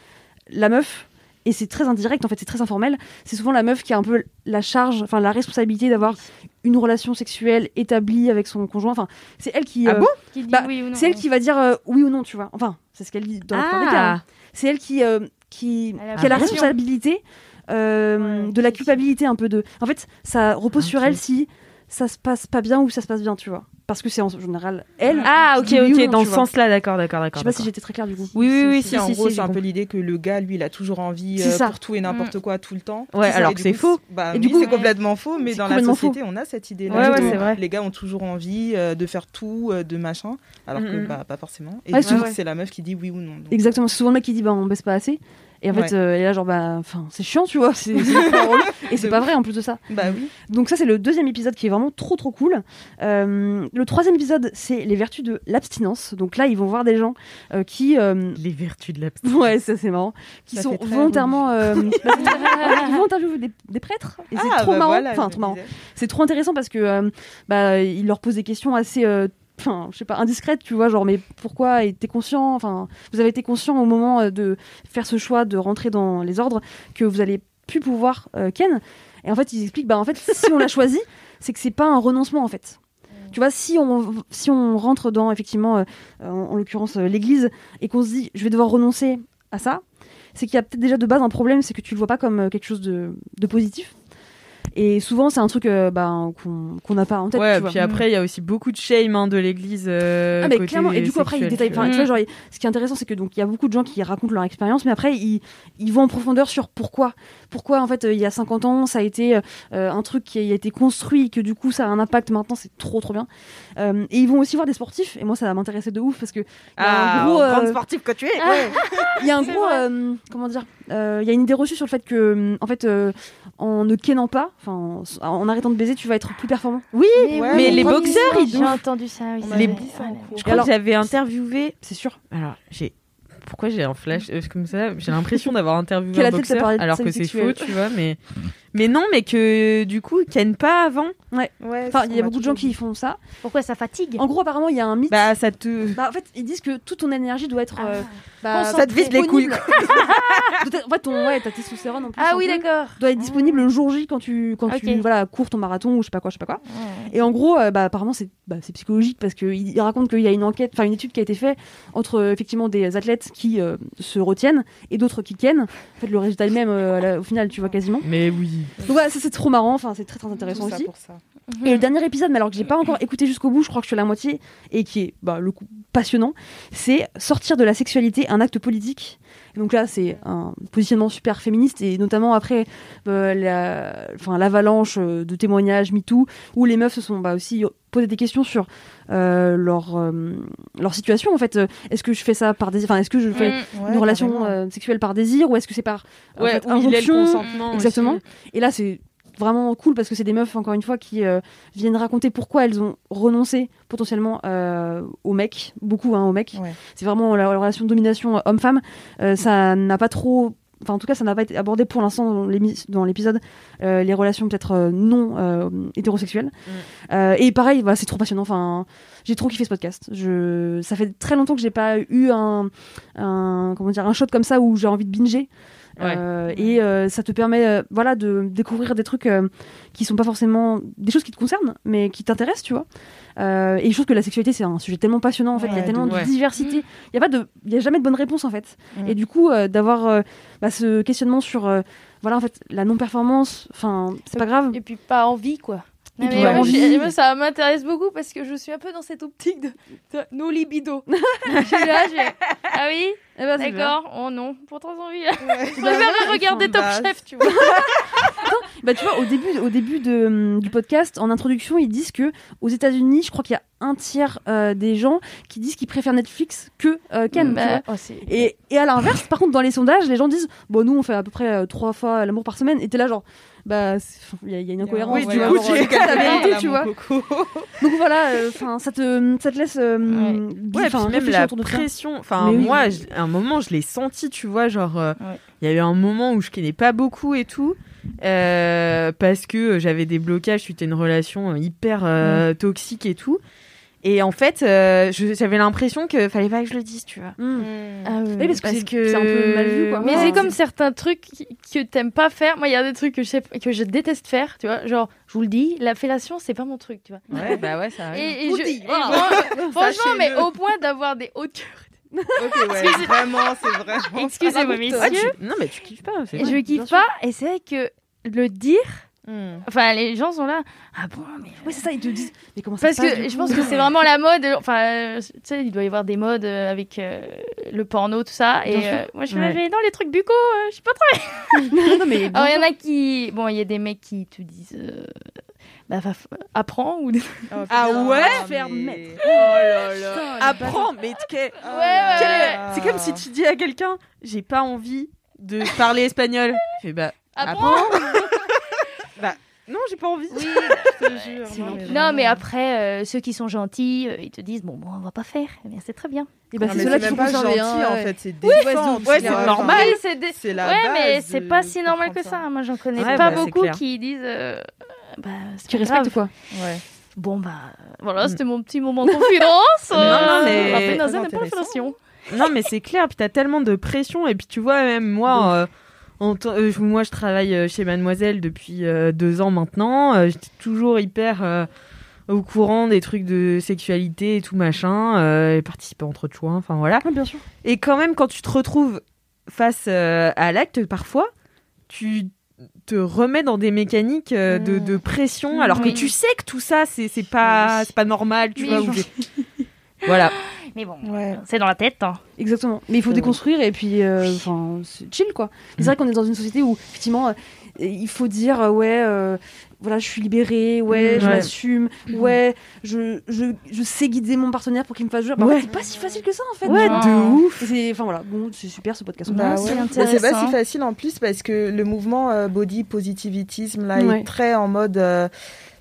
la meuf. Et c'est très indirect, en fait, c'est très informel. C'est souvent la meuf qui a un peu la charge, enfin la responsabilité d'avoir une relation sexuelle établie avec son conjoint. Enfin, c'est elle qui. Ah bon? Qui dit bah, oui ou non. C'est elle qui va dire euh, oui ou non, tu vois. Enfin, c'est ce qu'elle dit dans plupart des cas. Ah. hein. C'est elle qui, euh, qui, Elle a qui a la responsabilité euh, Ouais, de la culpabilité un peu de. En fait, ça repose Ah, sur elle si ça se passe pas bien ou ça se passe bien, tu vois. Parce que c'est en général elle. Ah, ok, ok, non, dans ce sens-là, d'accord, d'accord, Je d'accord. sais pas si j'étais très claire du coup. Oui, oui, oui, Si, en si, gros, si, c'est un peu l'idée que le gars, lui, il a toujours envie euh, pour tout et n'importe quoi tout le temps. Ouais, alors que c'est faux. Bah, Et oui, du coup, c'est complètement faux, mais dans la société, on a cette idée-là. Ouais, ouais, vrai. Les gars ont toujours envie euh, de faire tout, euh, de machin, alors que Mhm. bah, pas forcément. Et c'est- la meuf qui dit oui ou non. Exactement, c'est souvent le mec qui dit bah on baisse pas assez. Et en fait, Ouais. euh, et là, genre, bah, enfin, c'est chiant, tu vois, c'est c'est hyper relou. Et c'est pas vrai en plus de ça. Bah oui. Donc ça c'est le deuxième épisode qui est vraiment trop trop cool. Euh, le troisième épisode c'est les vertus de l'abstinence. Donc là ils vont voir des gens euh, qui euh, Les vertus de la ouais ça c'est marrant qui Ça sont volontairement euh, bah, ils vont interviewer des, des prêtres et c'est Ah, trop bah marrant. voilà, enfin trop marrant. C'est trop intéressant parce que euh, bah ils leur posent des questions assez euh, Enfin, je sais pas, indiscrètes, tu vois, genre, mais pourquoi était conscient, enfin, vous avez été conscient au moment euh, de faire ce choix de rentrer dans les ordres que vous allez plus pouvoir euh, ken. Et en fait, ils expliquent, bah, en fait, si on l'a choisi, c'est que c'est pas un renoncement, en fait. Tu vois, si on, si on rentre dans, effectivement, euh, en, en l'occurrence, euh, l'église, et qu'on se dit, je vais devoir renoncer à ça, c'est qu'il y a peut-être déjà de base un problème, c'est que tu le vois pas comme quelque chose de, de positif. Et souvent, c'est un truc euh, bah, qu'on n'a pas en tête. Ouais, tu vois. puis après, il y a aussi beaucoup de shame hein, de l'église. euh, Ah mais côté clairement et du coup après ils détaillent enfin vois. tu vois genre il- ce qui est intéressant c'est que donc il y a beaucoup de gens qui racontent leur expérience mais après ils, ils vont en profondeur sur pourquoi pourquoi en fait euh, il y a 50 ans ça a été euh, un truc qui a été construit et que du coup ça a un impact maintenant c'est trop trop bien Euh, et ils vont aussi voir des sportifs et moi ça m'intéressait de ouf parce que il y a Ah, un gros euh, sportive que tu es. il y a un gros euh, comment dire euh, il y a une idée reçue sur le fait que en fait euh, en ne kennant pas enfin en, en arrêtant de baiser tu vas être plus performant oui Ouais, mais les boxeurs, ils J'ai entendu ça. Oui, cours. Je crois alors- que j'avais interviewé. c'est sûr Alors, j'ai. Pourquoi j'ai un flash euh, comme ça J'ai l'impression d'avoir interviewé Quel un boxeur, alors que c'est faux, tu vois. Mais Mais non, mais que du coup, ken pas avant. Ouais. Ouais, Enfin, il y a beaucoup de gens qui font ça. Pourquoi ça fatigue? En gros, apparemment, il y a un mythe. Bah, ça te. Bah, en fait, ils disent que toute ton énergie doit être. euh, bah. Ça te vide les couilles. en fait, ton, ouais, ta testostérone en plus. Ah oui, d'accord. Doit être disponible le jour J quand tu, quand tu voilà, cours ton marathon ou je sais pas quoi, je sais pas quoi. Et en gros, euh, bah, apparemment, c'est bah, c'est psychologique parce qu'il il raconte qu'il y a une enquête, enfin une étude qui a été faite entre euh, effectivement des athlètes qui euh, se retiennent et d'autres qui kennent. En fait, le résultat est le même euh, au final, tu vois quasiment. Mais oui. Donc voilà, ça c'est trop marrant, enfin c'est très très intéressant ça aussi. pour ça. Et le dernier épisode, mais alors que j'ai pas encore écouté jusqu'au bout, je crois que je suis à la moitié, et qui est bah, le coup passionnant, c'est sortir de la sexualité un acte politique. Et donc là, c'est un positionnement super féministe, et notamment après euh, l'avalanche euh, de témoignages MeToo, où les meufs se sont bah, aussi posé des questions sur euh, leur, euh, leur situation. En fait, est-ce que je fais ça par désir Enfin, est-ce que je fais Mm. Ouais, une relation sexuelle par désir, ou est-ce que c'est par en Ouais, fait, est le injonction consentement. Exactement. aussi. Et là, c'est vraiment cool parce que c'est des meufs, encore une fois, qui euh, viennent raconter pourquoi elles ont renoncé potentiellement euh, aux mecs, beaucoup hein, aux mecs. Ouais. C'est vraiment la, la relation de domination euh, homme-femme. Euh, ça n'a pas trop. Enfin, en tout cas, ça n'a pas été abordé pour l'instant dans l'épisode, euh, les relations peut-être euh, non euh, hétérosexuelles. Euh, et pareil, bah, c'est trop passionnant. Enfin, j'ai trop kiffé ce podcast. Je... Ça fait très longtemps que j'ai pas eu un, un, comment dire, un shot comme ça où j'ai envie de binger. Ouais. Euh, et euh, ça te permet euh, voilà, de découvrir des trucs qui sont pas forcément des choses qui te concernent, mais qui t'intéressent, tu vois. Euh, et je trouve que la sexualité, c'est un sujet tellement passionnant, en fait. Il y a tellement de diversité. Il n'y a, pas de... il y a jamais de bonne réponse, en fait. Mm. Et du coup, euh, d'avoir euh, bah, ce questionnement sur voilà, en fait, la non-performance, enfin, c'est pas grave. Et puis pas envie, quoi. Non, mais pas moi, j'ai- ça m'intéresse beaucoup parce que je suis un peu dans cette optique de, de nos libido. je suis là, j'ai- Ah oui Eh ben. D'accord. Oh non, pour trop envie. Ouais. Je préfère regarder Top Bah, Chef, tu vois. Bah, tu vois, au début, au début de, hum, du podcast, en introduction, ils disent que aux États-Unis, je crois qu'il y a un tiers euh, des gens qui disent qu'ils préfèrent Netflix que euh, Ken. tu Bah, vois. oh, Et, et à l'inverse, par contre, dans les sondages, les gens disent Bon, nous, on fait à peu près euh, trois fois l'amour par semaine. Et t'es là, genre, bah, il y, a- il y a une incohérence. Oui, tu du vois, coup, tu euh, es la vérité, tu vois. Donc voilà, enfin, ça, te, ça te laisse. euh, Ouais, enfin, puis même la autour de ça. pression. Enfin, oui. moi, à un moment, je l'ai senti, tu vois, genre, euh, il Ouais. y a eu un moment où je connais pas beaucoup et tout, euh, parce que euh, j'avais des blocages suite à une relation euh, hyper euh, toxique et tout. Et en fait, euh, j'avais l'impression que fallait pas que je le dise, tu vois. Ah oui, Oui, parce que Parce c'est que- c'est un peu mal vu, quoi. Mais Ouais. c'est comme certains trucs que t'aimes pas faire. Moi, il y a des trucs que je, sais, que je déteste faire, tu vois. Genre, je vous le dis, la fellation, c'est pas mon truc, tu vois. Ouais, bah ouais, ça arrive. Et, et Vous je- le dis, et voilà. fran- franchement, mais au point d'avoir des hautes cœurs. Ok, ouais, vraiment, c'est vraiment. Excusez-moi, Ah, messieurs. tu- Non, mais tu kiffes pas. Et vrai. je kiffe pas. Et c'est vrai que le dire, Hmm. enfin, les gens sont là. Ah bon, mais. Ouais, c'est ça, ils te disent Mais comment ça Parce se passe, que je coup pense que c'est vraiment la mode. Enfin, euh, tu sais, il doit y avoir des modes euh, avec euh, le porno, tout ça. Et euh, moi, je suis Ouais. non, les trucs buccaux, euh, je sais pas trop. Non, mais Alors, il y en a qui. Bon, il y a des mecs qui te disent. euh, Bah, apprends ou. des- Ah ouais faire mettre. Oh là là. Putain, Apprends, mais que- Ouais, ouais, c'est comme si tu dis à quelqu'un, j'ai pas envie de parler espagnol. Je fais bah Apprends. bah non, j'ai pas envie. Oui, je te jure. c'est non, mais Non, vraiment. mais après, euh, ceux qui sont gentils, euh, ils te disent bon, bon, on va pas faire. Eh bien, c'est très bien. Et bah, Non, c'est ceux-là même faut pas conserver. gentil hein, en ouais. fait, c'est décent. ouais, c'est tu normal. c'est la ouais, mais c'est pas si normal que ça. Moi, j'en connais Ouais, pas bah, beaucoup qui disent. euh, bah, c'est Qui pas respectent grave. quoi Ouais. Bon, bah, voilà, c'était mon petit moment de confidence. Non, non, mais- pas. Non, mais c'est clair. Puis t'as tellement de pression. Et puis tu vois, même moi, euh, en euh, moi, je travaille euh, chez Mademoiselle depuis euh, deux ans maintenant. Euh, J'étais toujours hyper au courant des trucs de sexualité et tout machin. Et participer entre autres choix. Enfin voilà. Bien sûr. Et quand même, quand tu te retrouves face à l'acte, parfois, tu te remets dans des mécaniques euh, de, de pression, alors que tu sais que tout ça, c'est pas, c'est pas normal, tu Oui, vois. voilà. Mais bon, Ouais. c'est dans la tête. hein. Exactement. Mais il faut déconstruire et puis, euh, enfin, c'est chill quoi. C'est vrai qu'on est dans une société où effectivement, euh, il faut dire euh, ouais, euh, voilà, je suis libérée, ouais, Mm, je ouais. m'assume, ouais, je, je, je sais guider mon partenaire pour qu'il me fasse jouer. Bah, en Ouais. fait, c'est pas si facile que ça en fait. Ouais, de ouf. Enfin voilà, bon, c'est super ce podcast. Bah c'est ouais. Intéressant. c'est pas si facile en plus parce que le mouvement euh, body positivisme là Ouais. est très en mode euh,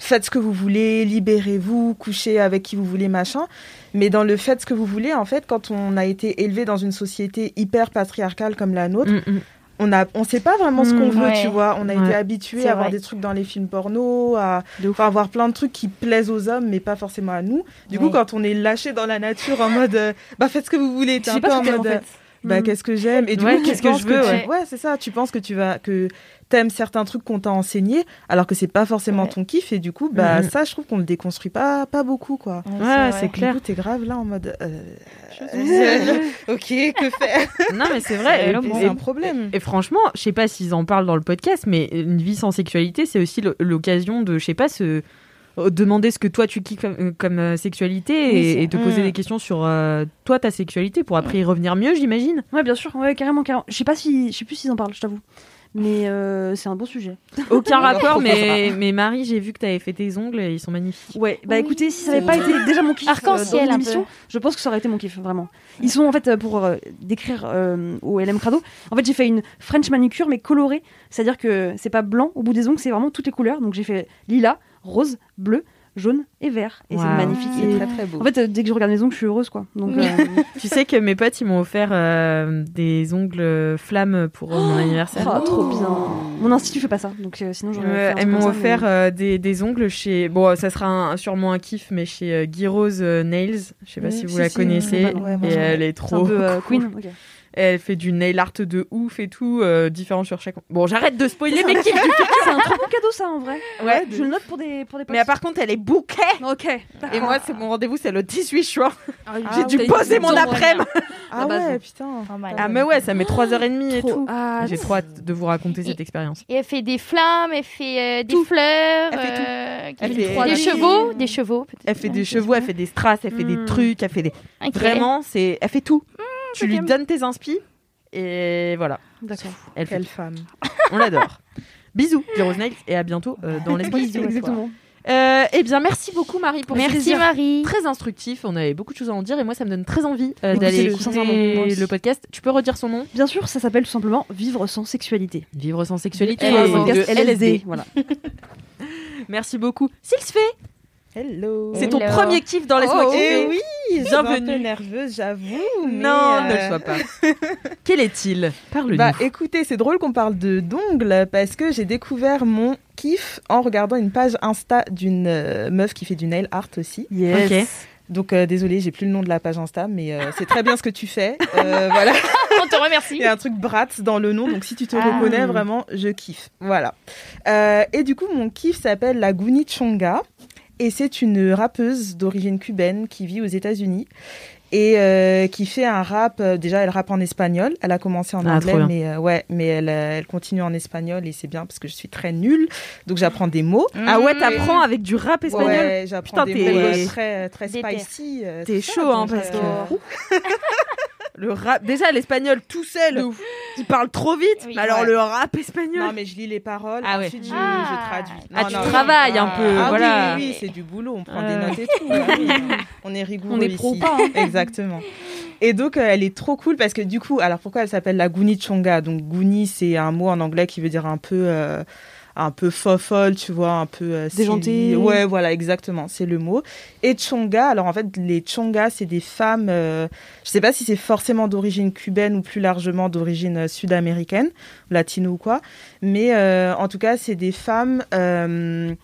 faites ce que vous voulez, libérez-vous, couchez avec qui vous voulez, machin. Mais dans le faites ce que vous voulez, en fait, quand on a été élevé dans une société hyper patriarcale comme la nôtre, Mm, mm. on a, on sait pas vraiment ce qu'on Mm, veut, ouais. tu vois. On a Ouais. été habitué à avoir vrai. des trucs dans les films porno, à avoir plein de trucs qui plaisent aux hommes, mais pas forcément à nous. Du coup, quand on est lâché dans la nature en mode, euh, bah faites ce que vous voulez, t'es un pas peu en mode, fait. Bah Mm. qu'est-ce que j'aime et du Ouais, coup, qu'est-ce que je veux, tu- ouais. ouais, c'est ça. Tu penses que tu vas que t'aimes certains trucs qu'on t'a enseignés, alors que c'est pas forcément Ouais. ton kiff et du coup, bah Mhm. ça, je trouve qu'on le déconstruit pas, pas beaucoup, quoi. Ouais, c'est Du clair. t'es grave là en mode. euh, ok, que faire Non, mais c'est vrai. C'est un problème. Et franchement, je sais pas s'ils en parlent dans le podcast, mais une vie sans sexualité, c'est aussi l'o- l'occasion de, je sais pas, se euh, demander ce que toi tu kiffes comme, euh, comme, euh, sexualité Oui, et, te poser Mm. des questions sur euh, toi ta sexualité pour après y revenir mieux, j'imagine. Ouais, bien sûr, ouais, carrément, carrément. Je sais pas si, je sais plus s'ils en parlent, je t'avoue. Mais euh, c'est un beau sujet. Aucun rapport, mais, mais Marie, j'ai vu que tu avais fait tes ongles et ils sont magnifiques. Ouais, bah Oui, écoutez, si ça avait c'est pas été déjà mon kiff euh, Arc-en-ciel, l'émission, peu. je pense que ça aurait été mon kiff, vraiment. Ils sont en fait, euh, pour euh, décrire euh, au LM Crado, en fait j'ai fait une French manucure mais colorée, c'est-à-dire que c'est pas blanc au bout des ongles, c'est vraiment toutes les couleurs. Donc j'ai fait lilas, rose, bleu, jaune et vert. Et Wow. c'est magnifique. C'est très très beau. En fait, euh, dès que je regarde mes ongles, je suis heureuse quoi. Donc, euh, tu sais que mes potes, ils m'ont offert euh, des ongles flammes pour mon anniversaire. oh, trop bien. Mon institut fait pas ça, donc euh, sinon j'aurais elles m'ont offert mais- euh, des, des ongles chez. Bon, ça sera un- sûrement un kiff, mais chez euh, Guy Rose euh, Nails. Je sais pas si vous si, la si, connaissez. ouais, ouais, moi, et elle est trop. un peu euh, cool. Queen. Elle fait du nail art de ouf et tout, euh, différent sur chaque. Bon, j'arrête de spoiler mes kiffs. C'est un trop bon cadeau ça en vrai. Ouais, Je le note pour des pour des potes. Mais par contre, elle est bouquet. Ok. Et moi, c'est mon rendez-vous, c'est le 18 juin. Ah, J'ai dû t'as poser mon après-midi. Ah ouais, putain. Mal. Ah, mais ouais, ça met 3h30 et tout. J'ai trop hâte de vous raconter cette expérience. Et elle fait des flammes, elle fait euh, des Tout. fleurs, Elle fait tout. euh, qui Elle fait fait- des fait- chevaux, des chevaux. peut-être. Elle fait des Ouais, chevaux, elle fait des strass, elle fait des Mm. trucs, elle fait des. Vraiment, c'est. Elle fait tout. Tu lui donnes tes inspi et voilà. D'accord. Elle fait Quelle femme. On l'adore. Bisous, Rose Nails, et à bientôt euh, dans les Bisous. Exactement. Euh, eh bien, merci beaucoup Marie pour ce Merci plaisir Marie. très instructif. On avait beaucoup de choses à en dire et moi, ça me donne très envie euh, d'aller écouter le podcast. Tu peux redire son nom? Bien sûr, ça s'appelle tout simplement Vivre sans sexualité. Vivre sans sexualité. Et et LSD. Voilà. Merci beaucoup. Sylsfé, Hello. c'est ton Hello. premier kiff dans Laisse-moi Oh, kiffer. eh oui, je suis un peu Bienvenue. nerveuse, j'avoue. mais, Non, ne euh, le sois pas. Quel est-il? Parle-nous. Bah écoutez, c'est drôle qu'on parle de d'ongles parce que j'ai découvert mon kiff en regardant une page Insta d'une euh, meuf qui fait du nail art aussi. Yes. Donc euh, désolée, j'ai plus le nom de la page Insta, mais euh, c'est très bien ce que tu fais. Euh, voilà, On te remercie. il y a un truc Bratz dans le nom, donc si tu te Ah. reconnais vraiment, je kiffe. Voilà. Euh, et du coup, mon kiff s'appelle la Guni Chonga et c'est une rappeuse d'origine cubaine qui vit aux États-Unis et euh, qui fait un rap. euh, déjà, elle rappe en espagnol. Elle a commencé en Ah, anglais, mais euh, ouais, mais elle, euh, elle continue en espagnol et c'est bien parce que je suis très nulle, donc j'apprends des mots. Ah ouais, t'apprends avec du rap espagnol Ouais, j'apprends Putain, des t'es- mots très très spicy. T'es chaud, hein, parce que. Le rap, déjà l'espagnol tout seul, il parle trop vite. Oui. mais alors Ouais. le rap espagnol. Non, mais je lis les paroles, Ah ouais. ensuite je, Ah. je traduis. Ah, tu non, travailles un ah, peu, ah oui, voilà. Oui, oui, c'est du boulot, on prend Euh. des notes et tout. oui, on est rigoureux On est pro ici. pas, hein. Exactement. Et donc, euh, elle est trop cool parce que du coup, alors pourquoi elle s'appelle la Guni Chonga? Donc, Guni, c'est un mot en anglais qui veut dire un peu. euh, un peu fofolle, tu vois, un peu euh, Déjantée. Ouais, voilà, exactement, c'est le mot. Et Chonga, alors en fait, les Chonga, c'est des femmes, euh, je sais pas si c'est forcément d'origine cubaine ou plus largement d'origine euh, sud-américaine, latino ou quoi, mais euh, en tout cas, c'est des femmes euh,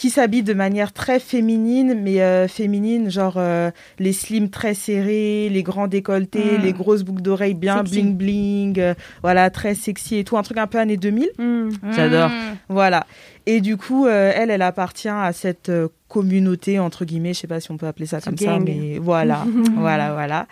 qui s'habillent de manière très féminine, mais euh, féminine, genre euh, les slims très serrés, les grands décolletés, Mm. les grosses boucles d'oreilles bien Sexy. bling bling, euh, voilà, très sexy et tout, un truc un peu années 2000. Hmm. J'adore. Voilà. Et du coup, euh, elle, elle appartient à cette euh, communauté, entre guillemets, je sais pas si on peut appeler ça comme gang. ça, mais voilà, voilà, voilà.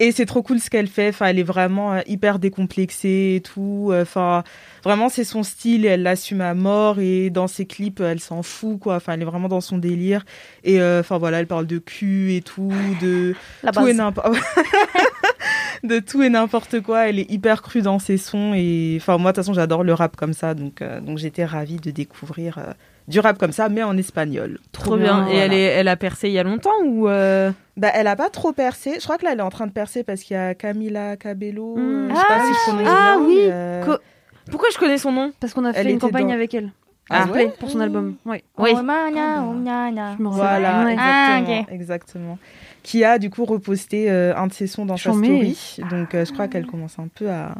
Et c'est trop cool ce qu'elle fait. Enfin, elle est vraiment euh, hyper décomplexée et tout. Enfin, vraiment, c'est son style et elle l'assume à mort. Et dans ses clips, elle s'en fout, quoi. Enfin, elle est vraiment dans son délire. Et euh, enfin, voilà, elle parle de cul et tout, de La tout base. et n'importe de tout et n'importe quoi. Elle est hyper crue dans ses sons et enfin moi de toute façon j'adore le rap comme ça donc euh, donc j'étais ravie de découvrir euh, du rap comme ça mais en espagnol. Trop bien. Et elle, est, elle a percé il y a longtemps ou euh, Bah elle a pas trop percé. Je crois que là elle est en train de percer parce qu'il y a Camila Cabello. Mm. euh, je sais pas si je prononce Ah bien, oui. mais, euh, Pourquoi je connais son nom? Parce qu'on a fait Elle une campagne dans- avec elle. Ah ouais? pour son album. Ouais. Oui. Oh, mana, oh, mana. Je me rappelle. Voilà. Ah, exactement. Qui a du coup reposté euh, un de ses sons dans sa story. Donc euh, je crois qu'elle commence un peu à,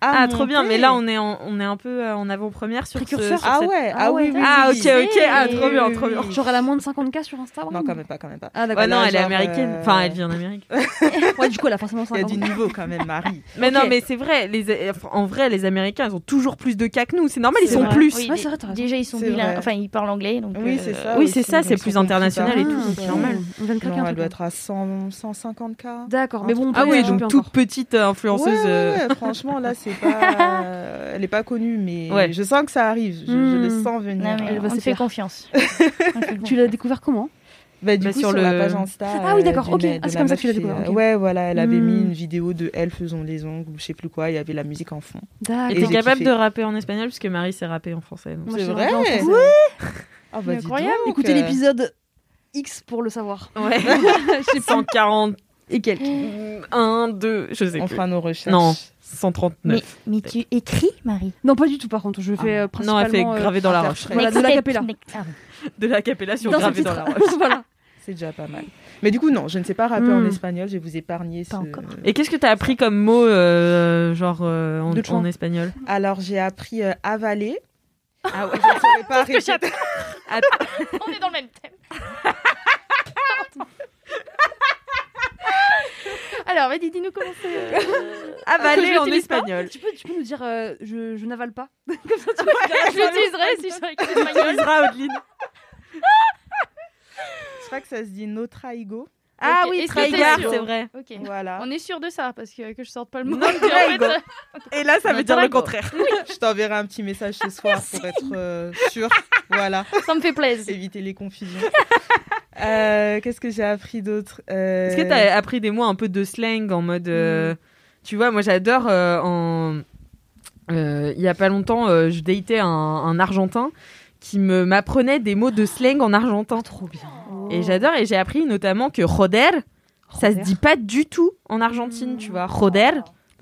Ah, à trop bien. Mais là, on est en, on est un peu euh, en avant-première sur ce. Précurseur. sur Ah cette- ouais, ah, Ah oui, ouais, oui. Ah, ok, ok. Ah, trop oui, bien, oui, trop bien. Genre, elle a moins de 50K sur Instagram Non, quand même pas, quand même pas. Ah, d'accord. Ouais, non, elle est genre, américaine. euh, Enfin, elle vit en Amérique. Ouais, du coup, elle a forcément Il y a 50 du niveau quand même, Marie. Mais Ok. non, mais c'est vrai. Les, en vrai, les Américains, ils ont toujours plus de cas que nous. C'est normal, ils C'est sont vrai. plus. Oui, Ouais, c'est vrai, t'as raison. Déjà, ils sont C'est bilingues. vrai. Enfin, ils parlent anglais. Donc, Oui, euh, c'est ça. Oui, aussi, c'est ça, donc c'est ils plus sont international et compris tout, par- c'est normal. On vient de craquer Non, un elle doit être à 100, 150K. D'accord, mais bon, on Ah oui, donc toute petite euh, influenceuse. Euh, franchement, là, c'est pas. euh, Elle est pas connue, mais Ouais. je sens que ça arrive. Je, je Hmm. le sens venir. Non, mais Elle va on te fait confiance. On fait Tu l'as découvert comment? Bah, du Bah, coup, sur sur, le- la page Insta. Ah oui, euh, d'accord, ok. Ah, c'est comme ça que tu l'as découvert. Ouais, voilà, elle avait Hmm. mis une vidéo de elle faisant les ongles ou je sais plus quoi, il y avait la musique en fond. Et t'es capable kiffé. de rapper en espagnol puisque Marie s'est rappée en français. donc. Moi, C'est vrai. Ouais Ah bah, Incroyable. donc, Écoutez euh, l'épisode X pour le savoir. Ouais. 140 Et quelques. 1, 2, je sais On plus. fera nos recherches. Non, 139. mais tu écris, Marie? Non, pas du tout, par contre. Je fais euh, Non, principalement. elle fait euh, graver dans la roche. Voilà, de l'acapella. Ah bon. De la capella sur gravé dans la roche. voilà. C'est déjà pas mal. Mais du coup, non, je ne sais pas rapper en Hmm. espagnol, je vais vous épargner Pas ce... encore. Et qu'est-ce que t'as appris comme mot, euh, genre euh, en, espagnol? Alors, j'ai appris euh, avaler. Ah ouais. Je ne saurais pas répéter. On est dans le même thème. Alors, vas-y, dis-nous comment c'est. euh, Avaler Je en l'utilise pas. espagnol. Tu peux, tu peux nous dire euh, je, je n'avale pas Je l'utiliserai si je suis avec l'espagnol. Isra Odeline. Je crois que ça se dit no traigo. Ah oui, Traigar, c'est vrai. Ok. Voilà. On est sûr de ça parce que que je sorte pas le mot. Non, Et en fait, Traigo. Et là, ça veut dire le contraire. Je t'enverrai un petit message ce soir pour être euh, sûr. Voilà. ça me fait plaisir. Éviter les confusions. Euh, Qu'est-ce que j'ai appris d'autre Euh, Est-ce que t'as appris des mots un peu de slang en mode. euh, Tu vois, moi j'adore euh, en. euh, Il y a pas longtemps, euh, je datais un, un Argentin qui me m'apprenait des mots de slang en argentin. Trop bien. Et j'adore, et j'ai appris notamment que joder, ça se dit pas du tout en Argentine, tu vois. Joder,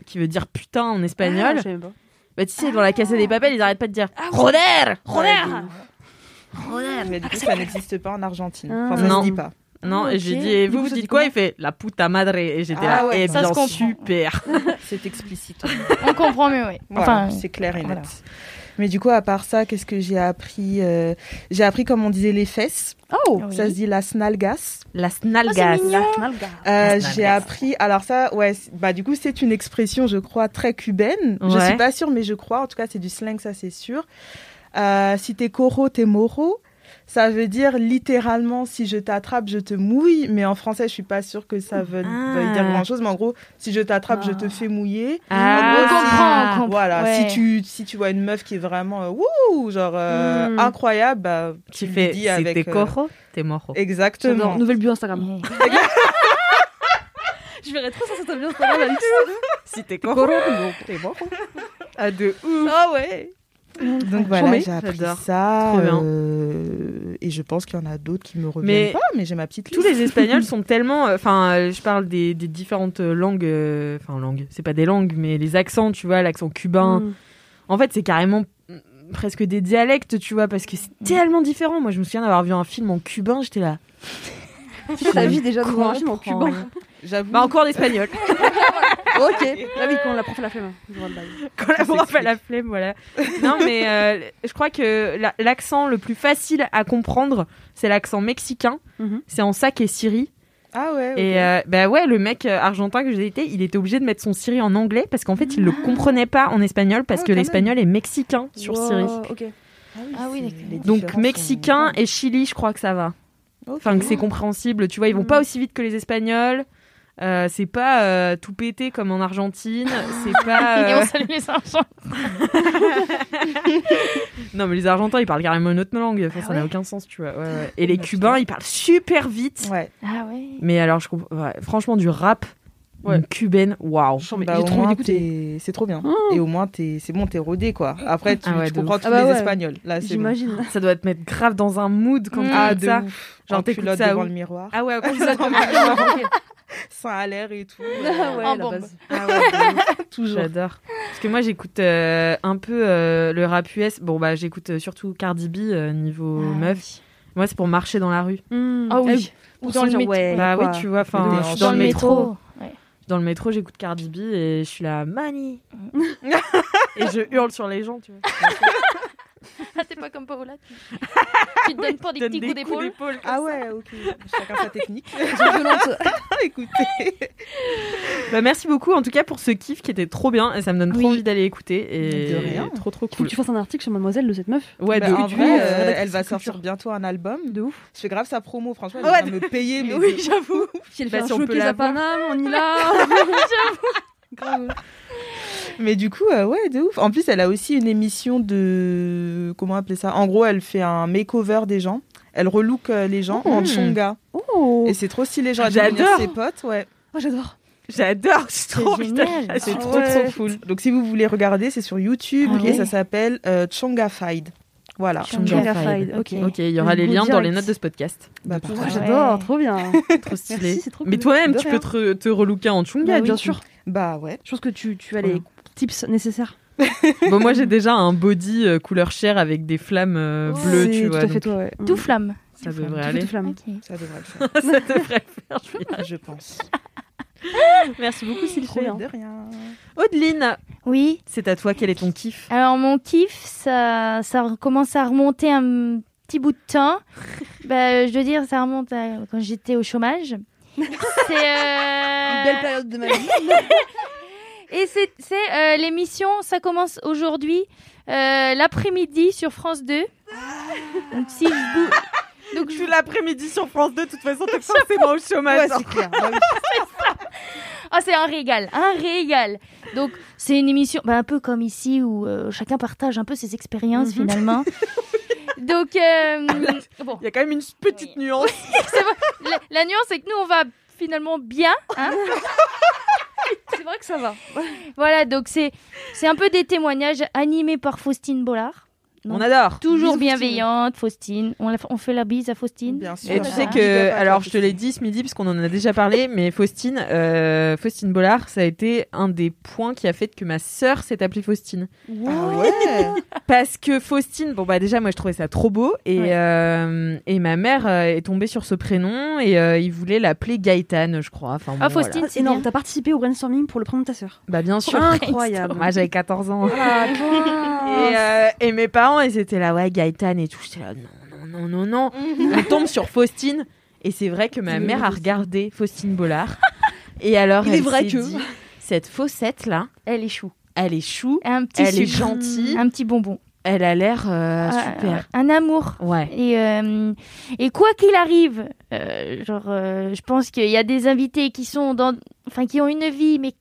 qui veut dire putain en Ah, espagnol. même pas. bah tu sais, dans la Casa des Papels, ils arrêtent pas de dire joder, joder. Mais du coup, ça n'existe pas en Argentine. Ah. Enfin, ça Non. se dit pas. Non, Ah, et ok. j'ai dit, vous, coup, vous dites dit quoi? Il fait la puta madre, et j'étais Ah là, ouais, eh ça se bien comprend. super. C'est explicite. On comprend mieux, oui. Voilà, Enfin, c'est clair et net. voilà. Mais du coup, à part ça, qu'est-ce que j'ai appris Euh, J'ai appris comme on disait les fesses. Oh Oui. Ça se dit las nalgas. Las nalgas. mignon. Euh, j'ai appris. Alors ça, ouais, c'est- bah du coup, c'est une expression, je crois, très cubaine. Je Ouais. suis pas sûre, mais je crois. En tout cas, c'est du slang, ça c'est sûr. Euh, si t'es coro, t'es moro. Ça veut dire littéralement si je t'attrape, je te mouille. Mais en français, je suis pas sûre que ça veut, Ah. veuille dire grand chose. Mais en gros, si je t'attrape, je te fais mouiller. Ah. En gros, on si- comprend, on comprend. Voilà, Ouais. si tu si tu vois une meuf qui est vraiment euh, wouh, genre euh, Mm. incroyable, bah Tu lui fais, dis si avec t'es euh, coro, t'es moro. Exactement. Nouvelle bio Instagram. Ouais. Je verrais trop ça, ça bio Instagram. Si t'es Coro, t'es mort. Ah, de ouf. Ah ouais. Donc voilà, j'ai appris J'adore. ça. Trop bien. euh, et je pense qu'il y en a d'autres qui me reviennent Mais pas, mais j'ai ma petite Tous liste. les Espagnols sont tellement. Enfin, euh, je parle des, des différentes langues. euh, Enfin, langues. C'est pas des langues, mais les accents, tu vois, l'accent cubain. Mm. En fait, c'est carrément mm, presque des dialectes, tu vois, parce que c'est tellement différent. Moi, je me souviens d'avoir vu un film en cubain, j'étais là. Ta vie déjà de voir un film en cubain. J'avoue. Bah, encore en espagnol. Ok. Ah oui, quand la prof a fait main. Je vois le bail. Quand la prof a la flemme, voilà. Non, mais euh, je crois que la- l'accent le plus facile à comprendre, c'est l'accent mexicain. Mhm. C'est en sac et Siri. Ah ouais. ok. Et euh, bah ouais, le mec euh, argentin que j'ai été, il était obligé de mettre son Siri en anglais parce qu'en fait, il le comprenait pas en espagnol parce Ah, que quand l'espagnol est mexicain sur Wow, Siri. Ok. Ah oui, d'accord. les Donc différences mexicain et Chili, je crois que ça va. Enfin, que c'est compréhensible. Tu vois, ils vont Mm. pas aussi vite que les Espagnols. Euh, c'est pas euh, tout pété comme en Argentine. C'est pas. Et euh, on salue les enfants. Non, mais les Argentins, ils parlent carrément une autre langue. Enfin, ça n'a aucun sens, tu vois. Ouais, ouais. Et les Bah, Cubains, ils parlent super vite. Ouais. Ah ouais. Mais alors, je comprends. franchement, du rap, Ouais. une cubaine, waouh. Mais Bah, au t'es- c'est trop bien. Oh. Et au moins, t'es- c'est bon, t'es rodé, quoi. Après, tu, Ah ouais, tu comprends ouf. tous Ah bah les ouais. Espagnols. Là, c'est bon. J'imagine. Ça doit te mettre grave dans un mood quand Mm. tu Ah, écoutes de ça. ouf. Genre, En t'écoutes culotte ça devant où le miroir. Ah ouais, ok. Exactement. Ok. Sans à l'air et tout. Ah ouais, En la bombe. base. Ah. Toujours. J'adore. Parce que moi, j'écoute euh, un peu euh, le rap US. Bon, bah, j'écoute euh, surtout Cardi B euh, niveau Ah meuf. Moi, c'est pour marcher dans la rue. Mm. Ah oui. Ou Dans le métro. ouais, bah quoi. oui, tu vois, enfin, je suis dans dans le le métro. Dans le métro, j'écoute Cardi B et je suis là, Mani Et je hurle sur les gens, tu vois. Ah, t'es pas comme Paola. Tu, tu te donnes pas des petits des coups d'épaule. Ah ouais, ok. Chacun sa technique. Violente. Écoutez. Bah, merci beaucoup en tout cas pour ce kiff qui était trop bien et ça me donne trop Oui. envie d'aller écouter. Et De rien. Trop trop Faut cool. que tu fasses un article sur Mademoiselle de cette meuf. Ouais, Bah, de en ouf. vrai, euh, elle va culture. sortir bientôt un album. De ouf. Je fais grave sa promo, franchement, elle Ouais, va me payer. Mais Oui, j'avoue. Si elle Bah, fait si un on peut showcase à. Paname, on y va. Grave. Mais du coup, euh, ouais, de ouf. En plus, elle a aussi une émission de. Comment appeler ça? En gros, elle fait un makeover des gens. Elle relook euh, les gens en Mm. chonga. Oh, Et c'est trop stylé. Genre, J'adore. ses potes, ouais. Oh, j'adore. J'adore, c'est trop C'est trop, ouais. trop cool. Donc, si vous voulez regarder, c'est sur YouTube Ah et ouais. ça s'appelle euh, Chongafied. Voilà. Chongafied, ok. Ok, il y aura Le les liens dans les notes de ce podcast. Bah, j'adore, Ouais. trop bien. Trop stylé. Merci, c'est trop Mais cool. toi-même, tu rien. peux te, te relooker en chunga, Bah oui, bien sûr. Bah ouais. Je pense que tu, tu as les tips nécessaires. Bon, moi, j'ai déjà un body euh, couleur chair avec des flammes euh, bleues, tu tout vois. à fait donc toi, ouais. Tout flamme. Ça Tout devrait Tout aller. fait flamme. Ok. Ça devrait le faire, ça devrait le faire, je pense. Merci beaucoup, Sylvie. De rien. Audeline, Oui. c'est à toi, quel est ton kiff? Alors mon kiff, ça, ça commence à remonter un petit bout de temps. bah, je veux dire, ça remonte à quand j'étais au chômage. C'est euh, Une belle période de ma vie. Et c'est euh, l'émission. Ça commence aujourd'hui euh, l'après-midi sur France 2. Donc si je bou- Donc, je suis l'après-midi sur France 2, de toute façon, t'es forcément au chômage. Ouais, c'est clair. Bah. Ah, c'est un régal, un régal. Donc, c'est une émission bah, un peu comme ici où euh, chacun partage un peu ses expériences finalement. Donc, euh, bon, Il y a quand même une petite nuance. la, la nuance, c'est que nous, on va finalement bien. hein. C'est vrai que ça va. voilà, donc c'est un peu des témoignages animés par Faustine Bollard. On adore. Toujours Bisous, bienveillante, Faustine. On, la- on fait la bise à Faustine. Bien sûr. Et tu sais Big que, alors je te Faustine. l'ai dit ce midi, parce qu'on en a déjà parlé, mais Faustine, euh, Faustine Bollard, ça a été un des points qui a fait que ma sœur s'est appelée Faustine. Ah ouais. Parce que Faustine, bon bah déjà moi je trouvais ça trop beau et, Ouais. euh, et ma mère euh, est tombée sur ce prénom et euh, il voulait l'appeler Gaëtane, je crois. Enfin, bon, Ah, Faustine, voilà. c'est énorme. T'as participé au brainstorming pour le prénom de ta sœur. Bah bien sûr. Incroyable. Moi j'avais 14 ans. Ah, Et, euh, et mes parents, ils étaient là, ouais, Gaëtane et tout. J'étais là, non, non, non, non, non. On tombe sur Faustine. Et c'est vrai que ma mère a regardé Faustine Bollard. Et alors, Il est elle vrai s'est que- dit, cette faussette-là, Elle est chou. elle est chou, Un petit elle est gentille, Un petit bonbon. elle a l'air euh, Ah, super. Un amour. Ouais. Et, euh, et quoi qu'il arrive, euh, genre, euh, je pense qu'il y a des invités qui sont dans, enfin, qui ont une vie mais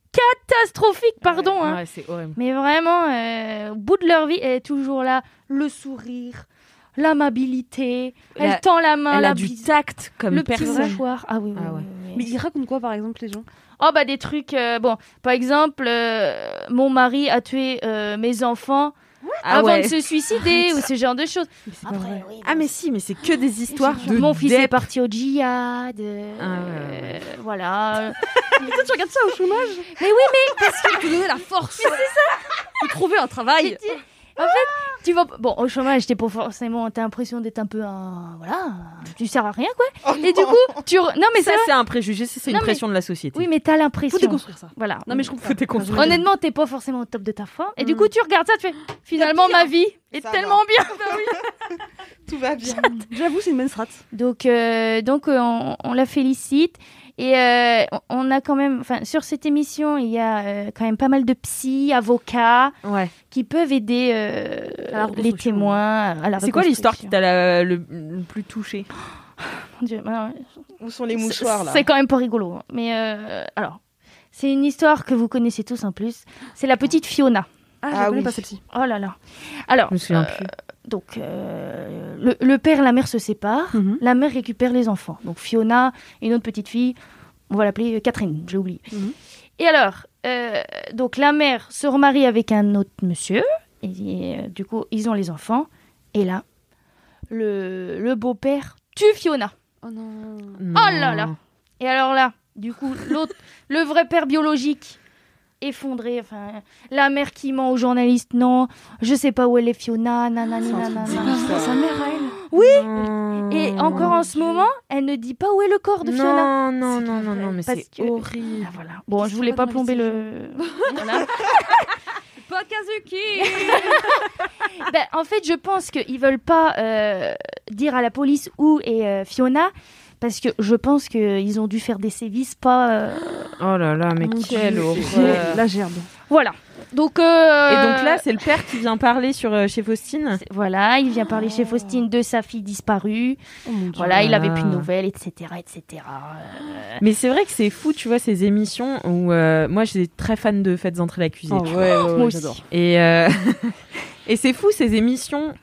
catastrophique, pardon, hein. Ouais, c'est horrible. Mais vraiment, euh, au bout de leur vie, elle est toujours là, le sourire, l'amabilité, elle tend la main, Elle la a du bise, tact comme le petit personne. mouchoir. Ah oui, oui, Ah ouais. oui, oui. Mais ils racontent quoi par exemple les gens? Oh bah des trucs, euh, bon, par exemple, euh, mon mari a tué euh, mes enfants Ah avant ouais. de se suicider ou ce genre de choses. Mais. Ah mais si, mais c'est que des histoires de Mon fils est parti au djihad. euh, Ah ouais, euh, voilà. Toi, tu regardes ça au chômage Mais oui, mais Parce qu'il te donner la force. Mais c'est ça. De trouver un travail. En fait, tu vas bon au chômage, t'es pas forcément, t'as l'impression d'être un peu un voilà, tu sers à rien quoi. Et du coup, tu re- non mais ça ça, c'est un préjugé, ça, c'est une Non, mais- pression de la société. oui mais t'as Faut l'impression. déconstruire ça. Voilà. Non mais je comprends. Faut déconstruire. Honnêtement, t'es pas forcément au top de ta forme. Et du Mm. coup, tu regardes ça, tu fais finalement ma vie est Ça tellement bien. Tout va bien. J'avoue, c'est une bonne strat. Donc, euh, donc euh, on, on la félicite. Et euh, on- a quand même, enfin, sur cette émission, il y a euh, quand même pas mal de psy, avocats Ouais. qui peuvent aider euh, les témoins C'est quoi l'histoire qui t'a le, le plus touché Mon Dieu, alors, Où sont les mouchoirs là? C'est quand même pas rigolo. hein. Mais euh, alors, c'est une histoire que vous connaissez tous en plus. C'est la petite Fiona. Ah, je Ah oui. pas celle-ci. Oh là là. Alors, Je me souviens euh, plus. Donc, euh, le, le père et la mère se séparent. Mhm. La mère récupère les enfants. Donc Fiona et une autre petite fille, on va l'appeler Catherine, j'ai oublié. Mhm. Et alors, euh, donc la mère se remarie avec un autre monsieur, et euh, du coup ils ont les enfants. Et là, le, le beau-père tue Fiona. Oh non. Oh là là Et alors là, du coup, l'autre, le vrai père biologique, effondré. Enfin, la mère qui ment aux journalistes, non, je sais pas où elle est Fiona, nanani, C'est nanana. ça. Sa mère à elle. Oui. Non. Et encore en ce moment, elle ne dit pas où est le corps de Fiona. Non, non, non, non, non, mais c'est que- horrible. Ah, voilà. Bon, je voulais pas plomber le. Voilà. Pas Kazuki Ben, en fait, je pense qu'ils veulent pas euh, dire à la police où est euh, Fiona. Parce que je pense qu'ils ont dû faire des sévices pas. euh, Oh là là, mais Mon quelle Dieu. horreur. La gerbe. Voilà. Donc. euh, Et donc là, c'est le père qui vient parler sur euh, chez Faustine. c'est- Voilà, il vient parler chez Faustine de sa fille disparue. Oh. Voilà, il avait plus de Ah. nouvelles, etc. etc. Euh, Mais c'est vrai que c'est fou, tu vois, ces émissions où euh, moi, j'étais très fan de Faites entrer l'accusé. Oh, ouais, ouais, ouais, Moi aussi. j'adore. Et, euh, et c'est fou ces émissions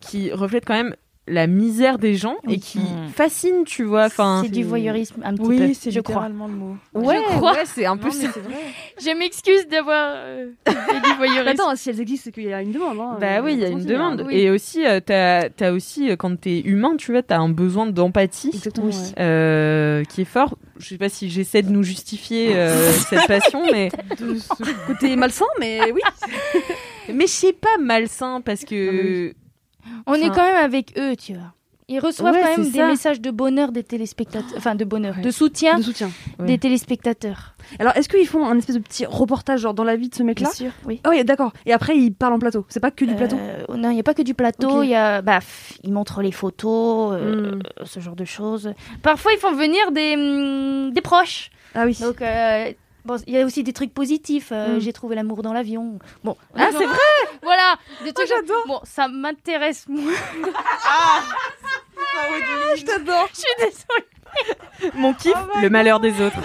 qui reflètent quand même la misère des gens et Oui. qui Mm. fascinent, tu vois. Enfin, c'est du voyeurisme un petit peu, Oui, c'est je crois. littéralement le mot. ouais, je crois. ouais, c'est un peu Non, ça. vrai. Je m'excuse d'avoir euh, du voyeurisme. Attends, si elles existent, c'est qu'il y a une demande. Hein. Bah oui, il y a une demande. hein. Oui. Et aussi, euh, t'as as aussi, euh, quand t'es humain, tu vois, t'as un besoin d'empathie ouais. euh, qui est fort. Je sais pas si j'essaie de nous justifier euh, cette passion, mais De ce côté malsain, mais oui. mais je sais pas malsain parce que On est quand même avec eux, tu vois. Ils reçoivent Ouais, quand même des ça. messages de bonheur des téléspectateurs, enfin de bonheur, Ouais. de soutien De soutien. Ouais. des téléspectateurs. Alors, est-ce qu'ils font un espèce de petit reportage genre dans la vie de ce mec-là sûr, oui. Ah oui, d'accord. Et après, ils parlent en plateau. C'est pas que du plateau. Euh, non, il n'y a pas que du plateau. Ok. Il y a, bah, ils montrent les photos, euh, Hmm. ce genre de choses. Parfois, ils font venir des, hum, des proches. Ah oui. Donc, euh, bon, il y a aussi des trucs positifs. euh, Mm. J'ai trouvé l'amour dans l'avion. Bon, ah c'est vrai. Voilà, des trucs. j'adore. Bon, ça m'intéresse moins. je t'adore. Je suis désolée. Mon kiff, le malheur des autres.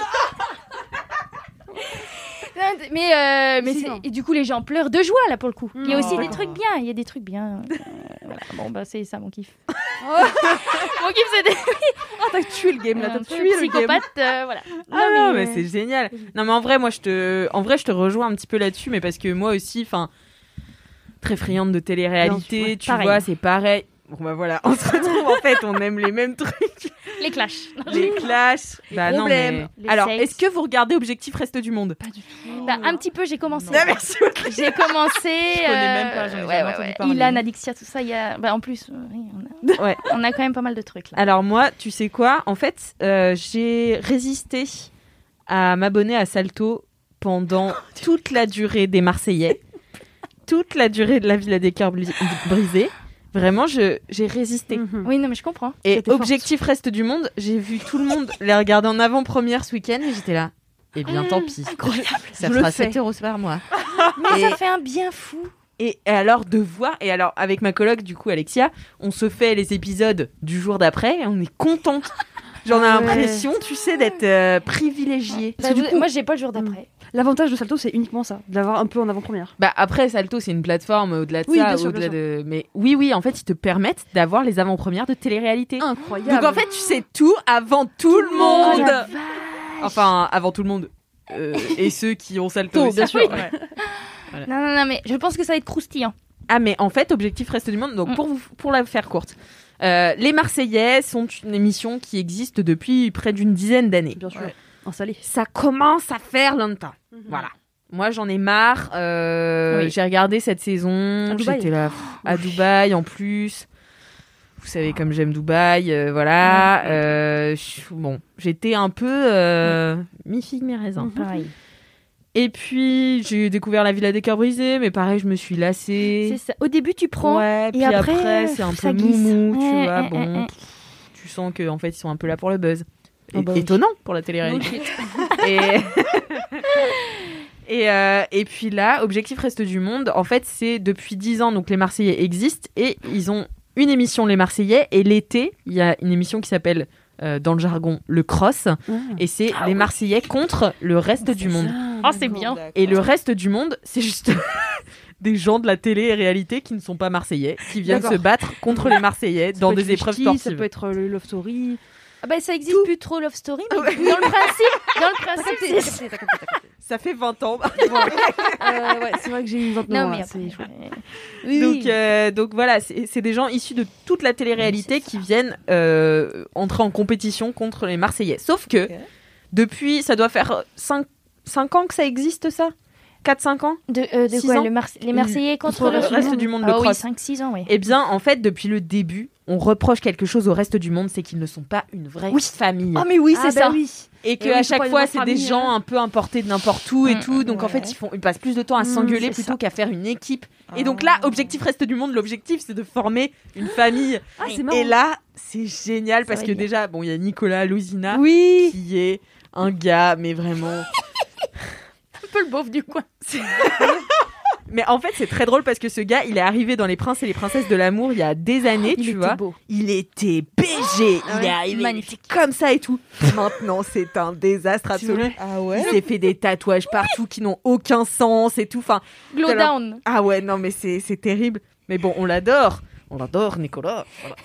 Mais, euh, mais et du coup, les gens pleurent de joie là pour le coup. Il y a Oh, aussi des trucs bien. Il y a des trucs bien. Euh, voilà. Bon, bah, c'est ça mon kiff. mon kiff, c'est des Ah, t'as tué le game là. T'as tué le game. psychopathes. euh, voilà. Ah non, mais euh, c'est génial. Non, mais en vrai, moi, je te, en vrai, je te rejoins un petit peu là-dessus, mais parce que moi aussi, enfin, très friande de télé-réalité, tu Pareil. vois, c'est pareil. Bon, bah voilà, on se retrouve en fait, on aime les mêmes trucs. Les clashs. Les clashs. bah non, problèmes, mais. les Alors, est-ce que vous regardez Objectif Reste du Monde? Bah, un petit peu, j'ai commencé. Ah, merci. J'ai commencé. Je connais même pas, j'en ai euh, ouais, ouais. Ilan, Adixia, tout ça. Il y a... bah, en plus, euh, oui, on, a... Ouais. on a quand même pas mal de trucs là. Alors, moi, tu sais quoi? En fait, euh, j'ai résisté à m'abonner à Salto pendant toute la durée des Marseillais, toute la durée de la Villa des Cœurs Brisés. Vraiment, je- j'ai résisté. Mhm. Oui, non, mais je comprends. Et forte. Objectif Reste du Monde, j'ai vu tout le monde les regarder en avant-première ce week-end et j'étais là. Eh bien, tant pis. Incroyable. Ça Je le fera fais. 7 euros par mois. Mais Et- ça fait un bien fou. Et alors de voir, et alors avec ma coloc du coup Alexia, on se fait les épisodes du jour d'après et on est contente. J'en ai Ah ouais. l'impression, tu sais, d'être euh, privilégiée. Bah, que du vous- coup- Moi, j'ai pas le jour d'après. L'avantage de Salto, c'est uniquement ça, de l'avoir un peu en avant-première. Bah après Salto c'est une plateforme au-delà de Oui, ça, au-delà de mais oui oui en fait ils te permettent d'avoir les avant-premières de télé-réalité. Incroyable. Donc en fait tu sais tout avant tout le monde. enfin avant tout le monde euh, et ceux qui ont Salto bien sûr. Ouais. Non, non, non, mais je pense que ça va être croustillant. Ah mais en fait Objectif Reste du Monde donc Mm. pour vous pour la faire courte euh, les Marseillais sont une émission qui existe depuis près d'une dizaine d'années. Bien sûr. Installé. Ça commence à faire longtemps. Mhm. Voilà. Moi j'en ai marre. euh, Oui. J'ai regardé cette saison. J'étais là à Dubaï en plus. Vous savez comme j'aime Dubaï, euh, voilà. Euh, je- bon, j'étais un peu euh, mi figue mi raisin. Mhm. Pareil. Et puis j'ai découvert la Villa des cœurs brisés, mais pareil je me suis lassée. C'est ça. Au début, tu prends. Ouais, puis après, après, c'est un peu moumou, tu vois. Bon, tu sens qu'en fait, ils sont un peu là pour le buzz. Oh É- bah oui. Étonnant pour la télé-réalité. et... et, euh, et puis là, Objectif Reste du Monde, en fait, c'est depuis 10 ans, donc les Marseillais existent et ils ont une émission, les Marseillais, et l'été, il y a une émission qui s'appelle, euh, dans le jargon, le cross, et c'est les Marseillais contre le reste du monde. Oh, c'est bien. Et le reste du monde, c'est juste des gens de la télé et réalité qui ne sont pas marseillais, qui viennent se battre contre les Marseillais Ça dans des épreuves sportives. Ça peut être le Love Story. Ah bah, ça existe plus trop Love Story, mais dans le principe, dans le principe, c'est ça. Fait 20 ans. Euh, ouais, c'est vrai que j'ai eu 29 Non, ans. mais après, oui, donc, oui. euh, donc voilà, c'est des gens issus de toute la télé-réalité qui viennent euh, entrer en compétition contre les Marseillais. Sauf que depuis, ça doit faire 5, ans que ça existe ça? 4-5 ans De, euh, de six quoi ans le Mar- Les Marseillais contre, Contre le reste du monde, le Ah oui, cross. 5-6 ans, oui. Eh bien, en fait, depuis le début, on reproche quelque chose au reste du monde, c'est qu'ils ne sont pas une vraie famille. Oh, mais oui, c'est ça. Et Et que oui, à chaque fois, c'est des gens hein. un peu importés de n'importe où et Mm, tout. Donc en fait, ils, font, ils passent plus de temps à Mm, s'engueuler plutôt qu'à faire une équipe. Et donc là, objectif reste du monde, l'objectif c'est de former une famille. Ah, c'est marrant. Et là, c'est génial parce que bien. déjà, bon, il y a Nicolas Louzina Oui. qui est un gars, mais vraiment. Peu le beauf du coin. Mais en fait, c'est très drôle parce que ce gars, il est arrivé dans Les Princes et les Princesses de l'amour il y a des années, Il tu vois. beau. Il était BG, Ah il ouais, est arrivé magnifique. comme ça et tout. Maintenant, c'est un désastre absolu. Ah Il s'est fait des tatouages partout qui n'ont aucun sens et tout. Enfin, Glow down. ah ouais, non, mais c'est c'est terrible. Mais bon, on l'adore. On l'adore, Nicolas. Voilà.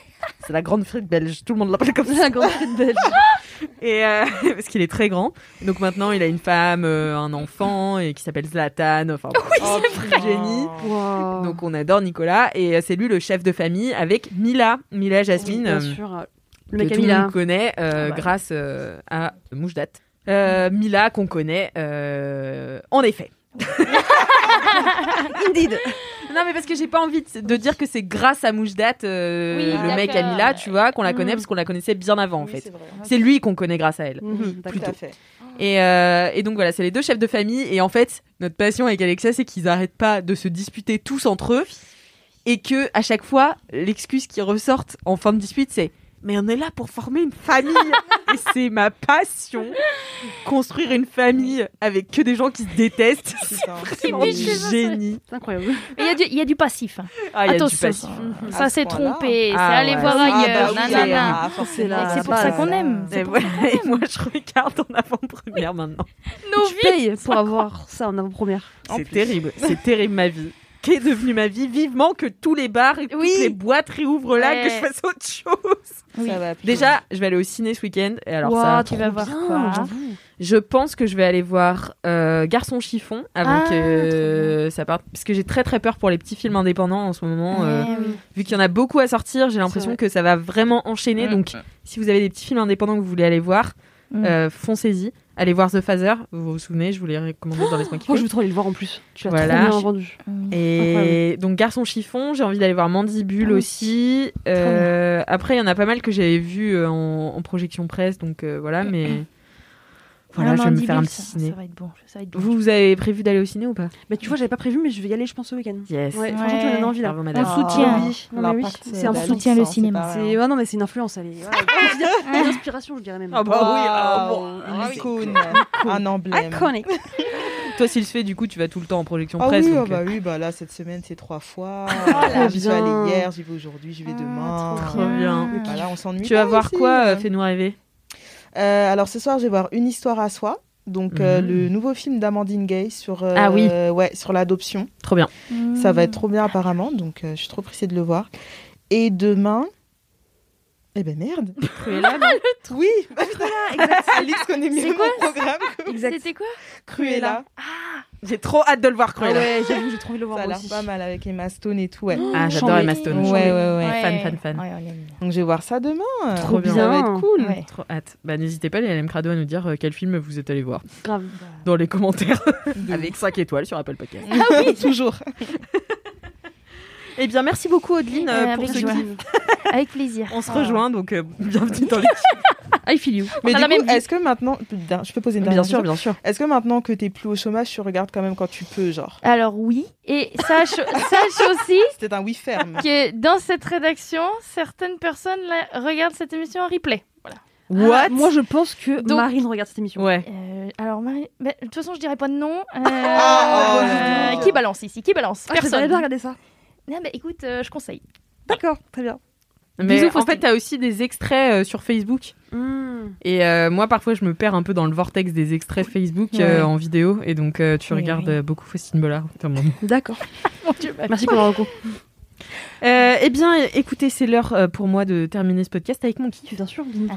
C'est la grande frite belge. Tout le monde l'appelle comme ça. La grande frite belge. Et euh, parce qu'il est très grand. Donc maintenant, il a une femme, euh, un enfant, et qui s'appelle Zlatan. Enfin, oh, petit génie. Wow. Donc on adore Nicolas. Et euh, c'est lui le chef de famille avec Mila. Mila Jasmine. Bien euh, sûr. Le mec tout le Mila. monde connaît euh, Ah bah. grâce à Moujdat. Euh, Mila qu'on connaît en effet. Indeed. Non mais parce que j'ai pas envie de, de dire que c'est grâce à Moujdat euh, Oui, le mec à d'accord. Mila, tu vois, qu'on la connaît Mhm. parce qu'on la connaissait bien avant en Oui, fait. c'est lui qu'on connaît grâce à elle. Tout d'accord. à fait. Et, euh, et donc voilà, c'est les deux chefs de famille. Et en fait, notre passion avec Alexia, c'est qu'ils arrêtent pas de se disputer tous entre eux. Et que à chaque fois, l'excuse qui ressorte en fin de dispute, c'est mais on est là pour former une famille. et c'est ma passion. Construire une famille avec que des gens qui se détestent. C'est vraiment du génie. C'est incroyable. Il y a du- il y, a du passif. hein. Ah, il y a du Attention, passif. ça, À ça ce c'est trompé, Ah c'est aller ouais. voir Ah, ailleurs, bah oui, ah, forcément. C'est pour ça qu'on aime. Et, voilà, et moi, je regarde en avant-première maintenant. Nos Je vies. paye pour avoir ça en avant-première. C'est terrible. C'est terrible ma vie. Qu'est devenue ma vie Vivement que tous les bars et toutes les boîtes réouvrent là, Ouais. que je fasse autre chose. Oui. Ça va. Déjà, je vais aller au ciné ce week-end. Et alors ça, tu vas voir Bien, quoi je pense que je vais aller voir euh, Garçon chiffon avant Ah, que ça parte, parce que j'ai très très peur pour les petits films indépendants en ce moment. euh, Ouais, oui. vu qu'il y en a beaucoup à sortir, j'ai l'impression que ça va vraiment enchaîner. Donc, si vous avez des petits films indépendants que vous voulez aller voir, Mm. euh, foncez-y. Allez voir The Phaser. Vous vous souvenez, je vous l'ai recommandé dans les mois qui Oh, je veux trop aller le voir en plus. Tu l'as Voilà. trop bien vendu. Et donc Garçon chiffon, j'ai envie d'aller voir Mandibule Ah oui. aussi. Euh, après, il y en a pas mal que j'avais vu euh, en, en projection presse, donc euh, voilà. Mais voilà, Ah, je vais me faire un petit ça- ciné. Ça va être bon. Ça va être bon. Vous, vous avez prévu d'aller au ciné ou pas? Mais tu vois, j'avais pas prévu, mais je vais y aller, je pense, ce week-end. Yes. Ouais, Ouais. franchement, tu m'as donné envie là. Bravo, On madame. le soutient. oui. Non, mais oui. C'est un soutien le licence, cinéma. c'est ouais, non, mais c'est une influence, elle est. Ouais, je veux dire, une inspiration, je dirais même. Ah bah oui, ah Waouh, bon. une Ah oui. icône, un emblème. Iconic. Toi, s'il se fait, du coup, tu vas tout le temps en projection Ah presse. oui, donc, ah bah euh, oui, bah là cette semaine c'est trois fois. Voilà, J'y suis bien. allée hier, j'y vais aujourd'hui, j'y vais demain. trop Trop bien. Voilà, on s'ennuie. Tu vas voir ici, quoi euh. euh, Fais-nous rêver. Euh, Alors ce soir je vais voir Une histoire à soi. Donc euh, Mhm. le nouveau film d'Amandine Gay sur euh, Ah oui. ouais sur l'adoption. Trop bien. Ça va être trop bien apparemment, donc euh, je suis trop pressée de le voir. Et demain, eh ben merde. Cruella, Oui, Alix connaît mieux C'est quoi mon programme. que C'était quoi Cruella. J'ai trop hâte de le voir, Ah Cruella. ouais, j'avoue, j'ai trop envie de le voir Ça a l'air aussi. pas mal avec Emma Stone et tout. Ouais. Ah, j'adore. Emma Stone. Ouais, ouais, ouais. Fan, fan, fan. Ouais, on l'aime bien. Donc je vais voir ça demain. Trop bien. Ça va être cool. Ouais. Trop hâte. Bah, n'hésitez pas, les LM Crado, à nous dire euh, quel film vous êtes allé voir Grave. dans les commentaires avec 5 étoiles sur Apple Podcast. Ah oui, toujours. Eh bien, merci beaucoup, Audeline, euh, Euh, pour avec ce joie. Avec plaisir. On se Ah. rejoint, donc euh, bienvenue dans l'équipe. I feel you. Mais du coup, est-ce que maintenant, je peux poser une Bien dernière sûr, question bien sûr. Est-ce que maintenant que t'es plus au chômage, tu regardes quand même quand tu peux, genre Alors oui, et sache, sache aussi C'était un oui ferme. que dans cette rédaction, certaines personnes regardent cette émission en replay. Voilà. Ah, Moi, je pense que Donc- Marine regarde cette émission. Ouais. Euh, alors Marie, bah, de toute façon, je dirais pas de nom. Euh, Ah, oh, euh, qui balance ici? Qui balance? Ah, Personne. bien regarder ça. Non, bah, écoute, euh, je conseille. D'accord, très bien. Mais Bisous, en fait, t'as aussi des extraits euh, sur Facebook. Hmm. Et euh, moi, parfois, je me perds un peu dans le vortex des extraits Facebook euh, en vidéo. Et donc, euh, tu Oui, regardes oui. beaucoup Faustine Bollard. D'accord. Merci pour le recours. Euh, eh bien, écoutez, c'est l'heure euh, pour moi de terminer ce podcast avec mon kiff. Bien sûr. Ah.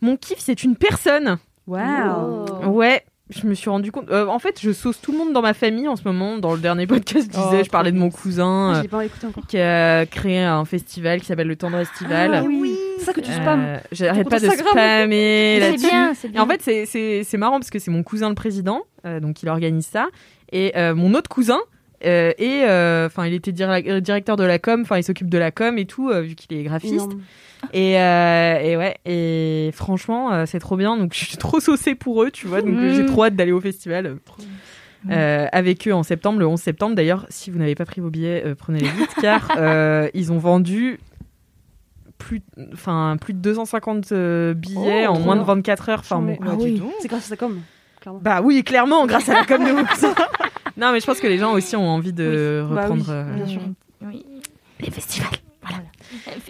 Mon kiff, c'est une personne. Waouh. Oh. Ouais, je me suis rendu compte. euh, en fait, je sauce tout le monde dans ma famille en ce moment. Dans le dernier podcast, je disais, Oh, je parlais de mon cousin euh, J'ai pas écouté encore. qui a créé un festival qui s'appelle le Tendre Estival. Ah oui. C'est ça que tu Euh, spammes. J'arrête pas de spammer C'est là-dessus. bien, c'est Et bien. en fait, c'est- marrant parce que c'est mon cousin le président, euh, donc il organise ça. Et euh, mon autre cousin euh, et euh, enfin il était euh, directeur de la com, enfin il s'occupe de la com et tout vu qu'il est graphiste. Énorme. Et, euh, et ouais, et franchement, euh, c'est trop bien. Donc, je suis trop saucée pour eux, tu vois. Donc, Mm. j'ai trop hâte d'aller au festival euh, euh, avec eux en septembre, le 11 septembre. D'ailleurs, si vous n'avez pas pris vos billets, prenez-les vite, car ils ont vendu plus, enfin, plus de 250 euh, billets Oh, en moins de bien. 24 heures. Enfin, bon, Ah dis oui. C'est grâce à ça comme. Clairement. Bah oui, clairement, grâce à la com de. Non, mais je pense que les gens aussi ont envie de Bah oui, reprendre euh, bien sûr. Oui. les festivals.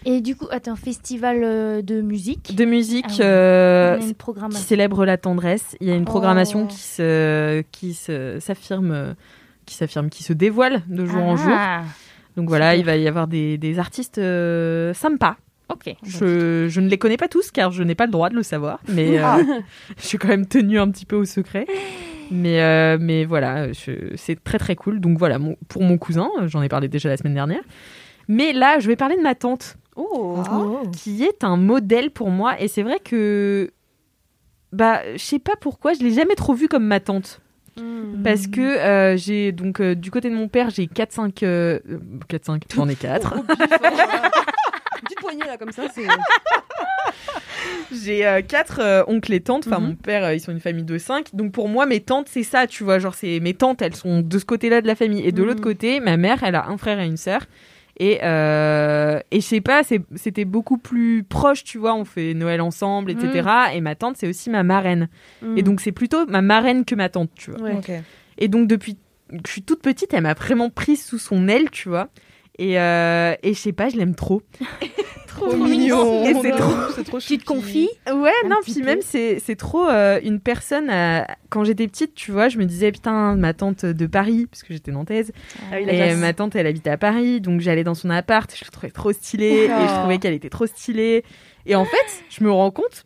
Et du coup, attends, festival euh, de musique. De musique, Ah euh, qui célèbre la tendresse. Il y a une programmation Oh. qui se, qui se, s'affirme, qui s'affirme, qui se dévoile de jour en jour. Ah, Donc voilà, super. il va y avoir des, des artistes euh, sympas. Ok. Je, je ne les connais pas tous car je n'ai pas le droit de le savoir, mais euh, je suis quand même tenue un petit peu au secret. Mais, euh, mais voilà, c'est très très cool. Donc voilà, mon- pour mon cousin, j'en ai parlé déjà la semaine dernière. Mais là, je vais parler de ma tante Oh. qui est un modèle pour moi. Et c'est vrai que, bah, je sais pas pourquoi, je l'ai jamais trop vue comme ma tante. Mm. Parce que euh, j'ai, donc, euh, du côté de mon père, j'ai 4-5. euh, 4-5, j'en ai 4. Une petite poignée là comme ça, c'est. J'ai 4 oncles et tantes. Enfin, Mhm. mon père, euh, ils sont une famille de 5. Donc, pour moi, mes tantes, c'est ça, tu vois. Genre, c'est mes tantes, elles sont de ce côté-là de la famille. Et de Mhm. l'autre côté, ma mère, elle a un frère et une sœur. Et, euh, et je sais pas, c'était beaucoup plus proche, tu vois. On fait Noël ensemble, etc. Et ma tante, c'est aussi ma marraine. Mm. Et donc, c'est plutôt ma marraine que ma tante, tu vois. Ouais. Et donc, depuis que je suis toute petite, elle m'a vraiment prise sous son aile, tu vois. Et, euh, et je sais pas, je l'aime trop. Trop mignon. Et c'est trop. Tu te confies Ouais, Un non, puis même, c'est c'est trop euh, une personne. euh, quand j'étais petite, tu vois, je me disais, putain, ma tante de Paris, parce que j'étais nantaise. Ah oui, la Et ma tante, elle habitait à Paris, donc j'allais dans son appart, je le trouvais trop stylé, et je Oh. trouvais qu'elle était trop stylée. Et en fait, je me rends compte,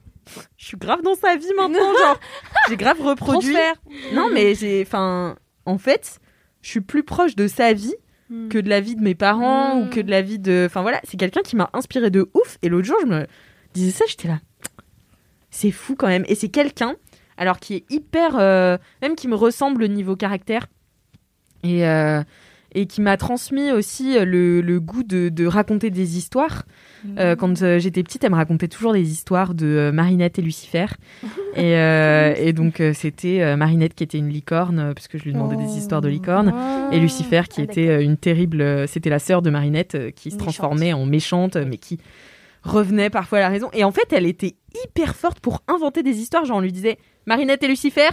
je suis grave dans sa vie maintenant, genre, j'ai grave reproduit. Transfert. Non, mais j'ai. Enfin, en fait, je suis plus proche de sa vie Mm. que de la vie de mes parents ou que de la vie de. Enfin voilà, c'est quelqu'un qui m'a inspiré de ouf. Et l'autre jour, je me disais ça, j'étais là. C'est fou quand même. Et c'est quelqu'un, alors qui est hyper. euh, même qui me ressemble niveau caractère. Et. euh, et qui m'a transmis aussi euh, le, le goût de, de raconter des histoires. Euh, quand euh, j'étais petite, elle me racontait toujours des histoires de euh, Marinette et Lucifer. et, euh, et donc, c'était Marinette qui était une licorne, euh, parce que je lui demandais des histoires de licorne. Et Lucifer qui Ah, était une terrible. C'était la sœur de Marinette qui se Méchante. transformait en méchante, mais qui revenait parfois à la raison. Et en fait, elle était hyper forte pour inventer des histoires. Genre, on lui disait Marinette et Lucifer,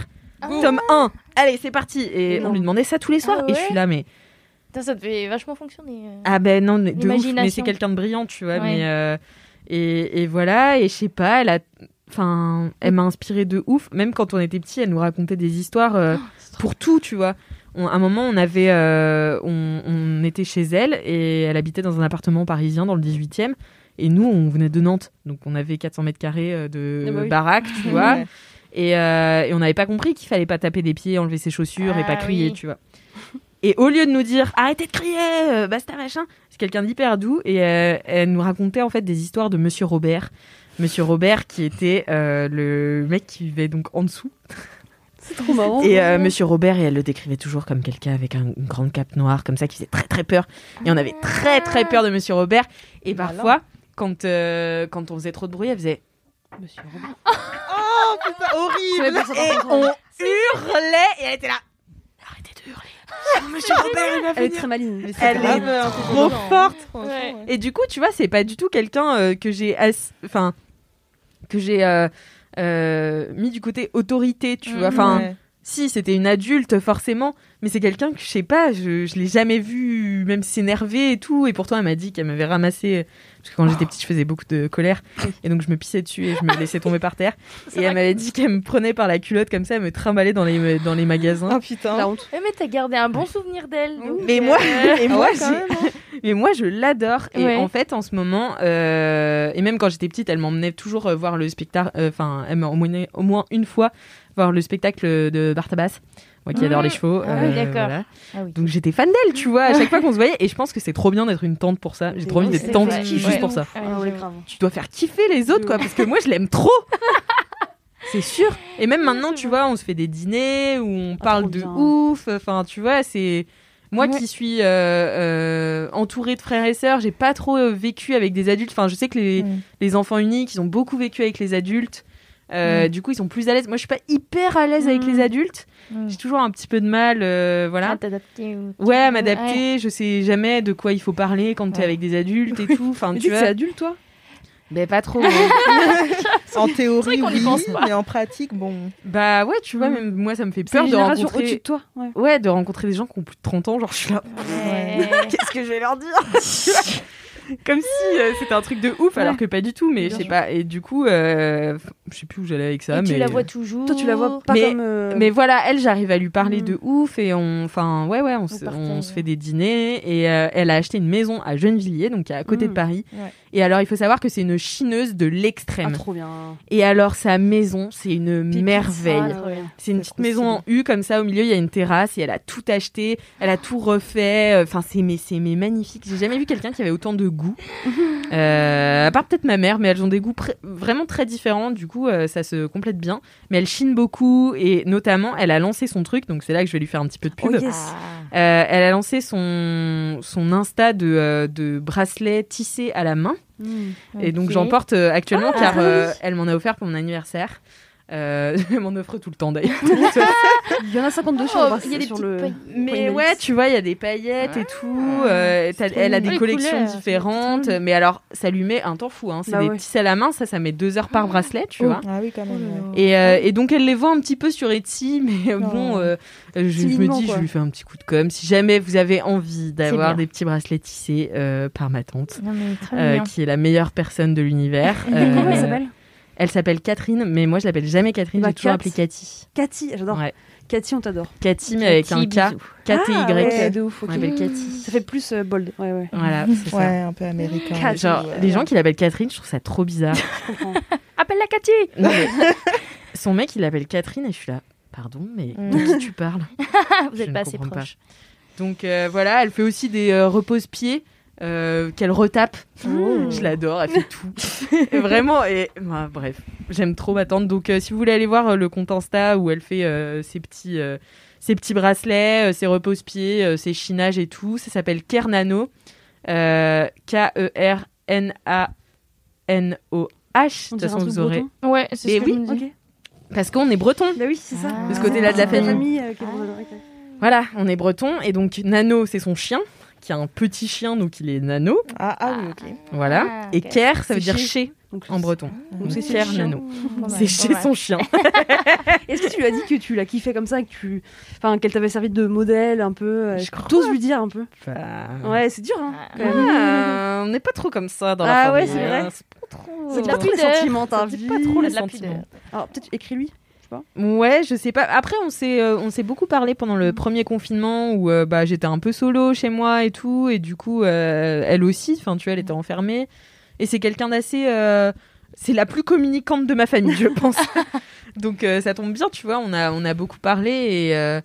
tome 1. Allez, c'est parti. Et on lui demandait ça tous les soirs. Ah Et je suis là, mais. Ça devait vachement fonctionner. euh. Ah ben non, de ouf, mais c'est quelqu'un de brillant, tu vois. Ouais. Mais euh, et, et voilà, et je sais pas, elle a, enfin, elle m'a inspiré de ouf. Même quand on était petit, elle nous racontait des histoires euh, pour tout, tu vois. On- à un moment, on avait, euh, on, on était chez elle et elle habitait dans un appartement parisien dans le 18e. Et nous, on venait de Nantes, donc on avait 400 mètres carrés de Ah bah oui. baraque, tu vois. Et, euh, et on n'avait pas compris qu'il fallait pas taper des pieds, enlever ses chaussures et Ah pas crier, oui. tu vois. Et au lieu de nous dire arrêtez de crier, euh, basta machin, c'est quelqu'un d'hyper doux et euh, elle nous racontait en fait des histoires de Monsieur Robert. Monsieur Robert qui était euh, le mec qui vivait donc en dessous. C'est trop marrant. Et euh, Monsieur Robert, et elle le décrivait toujours comme quelqu'un avec un- une grande cape noire, comme ça, qui faisait très très peur. Et on avait très très peur de Monsieur Robert. Et parfois, quand, quand on faisait trop de bruit, elle faisait Monsieur Robert. Oh putain, horrible. Et on hurlait et elle était là. Monsieur Robert, il Elle est très maligne. Elle grave est trop forte. Ouais. Et du coup, tu vois, c'est pas du tout quelqu'un euh, que j'ai ass- enfin que j'ai euh, euh, mis du côté autorité, tu vois. Enfin, Ouais. si c'était une adulte forcément, mais c'est quelqu'un que je sais pas, je, je l'ai jamais vu même s'énerver et tout. Et pourtant, elle m'a dit qu'elle m'avait ramassé parce que quand j'étais petite, je faisais beaucoup de colère et donc je me pissais dessus et je me laissais tomber par terre. Et elle m'avait dit qu'elle me prenait par la culotte comme ça, elle me trimballait dans les dans les magasins. Oh putain. La honte. Ouais, mais t'as gardé un bon souvenir d'elle. donc, Mais euh, moi, et Ah moi, ouais, quand j'ai- même, hein. mais moi, je l'adore. Et Ouais. en fait, en ce moment, euh, et même quand j'étais petite, elle m'emmenait toujours euh, voir le spectacle. Enfin, elle m'a emmené au moins une fois voir le spectacle de Bartabas. Moi qui Mmh. adore les chevaux. Ah oui, euh, d'accord. voilà. Ah oui. Donc j'étais fan d'elle, tu vois, à chaque fois qu'on se voyait. Et je pense que c'est trop bien d'être une tante pour ça. J'ai trop envie d'être tante vrai. juste Ouais. pour ça. Ah, Ah ouais, je- grave. Tu dois faire kiffer les autres, quoi, parce que moi, je l'aime trop. c'est sûr. Et même maintenant, tu vois, on se fait des dîners où on parle de bien. ouf. Enfin, tu vois, c'est. Moi Ouais. qui suis euh, euh, entourée de frères et sœurs, j'ai pas trop euh, vécu avec des adultes. Enfin, je sais que les, Mm. les enfants uniques, ils ont beaucoup vécu avec les adultes. Euh, Mm. Du coup, ils sont plus à l'aise. Moi, je suis pas hyper à l'aise avec Mm. les adultes. Mm. J'ai toujours un petit peu de mal, euh, voilà. À t'adapter ou- Ouais, à Ouais. m'adapter. Je sais jamais de quoi il faut parler quand t'es Ouais. avec des adultes et tout. Enfin, Mais tu tu vois. adulte, toi Mais pas trop. En théorie, qu'on y oui, pense pas. mais en pratique, bon. bah ouais, tu vois, Mm. même moi, ça me fait peur de rencontrer. de toi. Ouais. Ouais, de rencontrer des gens qui ont plus de 30 ans. Genre, je suis là. Ouais. Qu'est-ce que je vais leur dire? Comme si euh, c'était un truc de ouf, alors que pas du tout. Mais je sais pas. Et du coup, euh, je sais plus où j'allais avec ça. Et mais... tu la vois toujours. Toi, tu la vois pas Mais- comme. euh, Mais voilà, elle, j'arrive à lui parler Mm. de ouf et on, enfin, ouais, ouais, on, se, on fait des dîners et euh, elle a acheté une maison à Gennevilliers, donc à côté Mm. de Paris. Ouais. Et alors, il faut savoir que c'est une chineuse de Ah, l'extrême. trop bien. et alors, sa maison, c'est une Pépite. merveille. Ah. C'est une petite maison en U comme ça au milieu il y a une terrasse et elle a tout acheté, elle a tout refait. Enfin c'est mais mais magnifique. J'ai jamais vu quelqu'un qui avait autant de goût. Euh, à part peut-être ma mère, mais elles ont des goûts vraiment très différents. Du coup euh, ça se complète bien. Mais elle chine beaucoup et notamment elle a lancé son truc donc c'est là que je vais lui faire un petit peu de pub. Oh, yes. Ah. Euh, elle a lancé son son Insta de euh, de bracelets tissés à la main Mm. et donc j'en porte euh, actuellement Ah, car oui. euh, elle m'en a offert pour mon anniversaire. Euh, elle m'en offre tout le temps d'ailleurs. Il y en a 52 sur, Oh, le bras- il y a des sur le. Mais ouais, tu vois, il y a des paillettes et tout. euh, t'as- trop elle a des collections couleurs, c'est différentes. Mais alors, ça lui met un temps fou. Hein. C'est Bah des ouais. petits à la main, ça, ça met deux heures par bracelet, tu Oh. vois. Ah oui, quand même. Oh ouais. Et, euh, et donc, elle les vend un petit peu sur Etsy. Mais euh, bon, Oh. euh, je, je me dis, quoi. je lui fais un petit coup de com. Si jamais vous avez envie d'avoir des petits bracelets tissés euh, par ma tante. Non, euh, qui est la meilleure personne de l'univers. Comment elle Euh, s'appelle? Elle s'appelle Catherine, mais moi je l'appelle jamais Catherine, Bah, j'ai toujours appelé Cathy. Cathy, j'adore. Ouais. Cathy, on t'adore. Cathy, mais avec un Cathy, K. K-T-Y. Ah, ouais, de ouf. On ok. l'appelle Cathy. Ça fait plus euh, bold. Ouais, ouais. Voilà, c'est ça. Ouais, un peu américain. Cat. Genre, Ouais. les gens qui l'appellent Catherine, je trouve ça trop bizarre. Je comprends. Appelle la Cathy Non, mais son mec, il l'appelle Catherine et je suis là. Pardon, mais Mm. de qui tu parles? Vous Je êtes ne pas assez pas. proches. Donc euh, voilà, elle fait aussi des euh, repose-pieds euh, qu'elle retape. Oh. Je l'adore, elle fait tout. Et vraiment, et bah, bref, j'aime trop ma tante. Donc euh, si vous voulez aller voir euh, le compte Insta où elle fait euh, ses petits. euh, ses petits bracelets, euh, ses repose-pieds, euh, ses chinages et tout. Ça s'appelle Kernano. Euh, K-E-R-N-A-N-O-H. De On toute façon, vous aurez. breton. Ouais, c'est ce que oui, je me dis. Ok. Parce qu'on est breton. Bah oui, c'est ça. Ah. De ce côté-là de la famille. Voilà, on est breton. Et donc, Nano, c'est son chien, qui a un petit chien, donc il est Nano. Ah, ah oui, ok. Voilà. Ah, Et. Ker, ça veut dire chez- Donc, en breton. Donc, c'est le Nano. C'est chez son chien. Est-ce que tu lui as dit que tu l'as kiffé comme ça, que tu, enfin, qu'elle t'avait servi de modèle un peu euh, Je. T'oses lui dire un peu? Bah, Ouais, c'est dur, hein. Ah. quand même. Ah, on n'est pas trop comme ça dans la Ah famille. ouais, c'est vrai. hein. C'est pas trop. C'est pas trop les sentiments, t'as C'est vu pas trop les sentiments. Alors peut-être écris-lui. Ouais, je sais pas. Après, on s'est, euh, on s'est beaucoup parlé pendant le premier confinement où euh, bah, j'étais un peu solo chez moi et tout, et du coup, euh, elle aussi. Enfin, tu vois, elle était enfermée. Et c'est quelqu'un d'assez. c'est la plus communicante de ma famille, je pense. Donc ça tombe bien, tu vois. On a, on a beaucoup parlé et.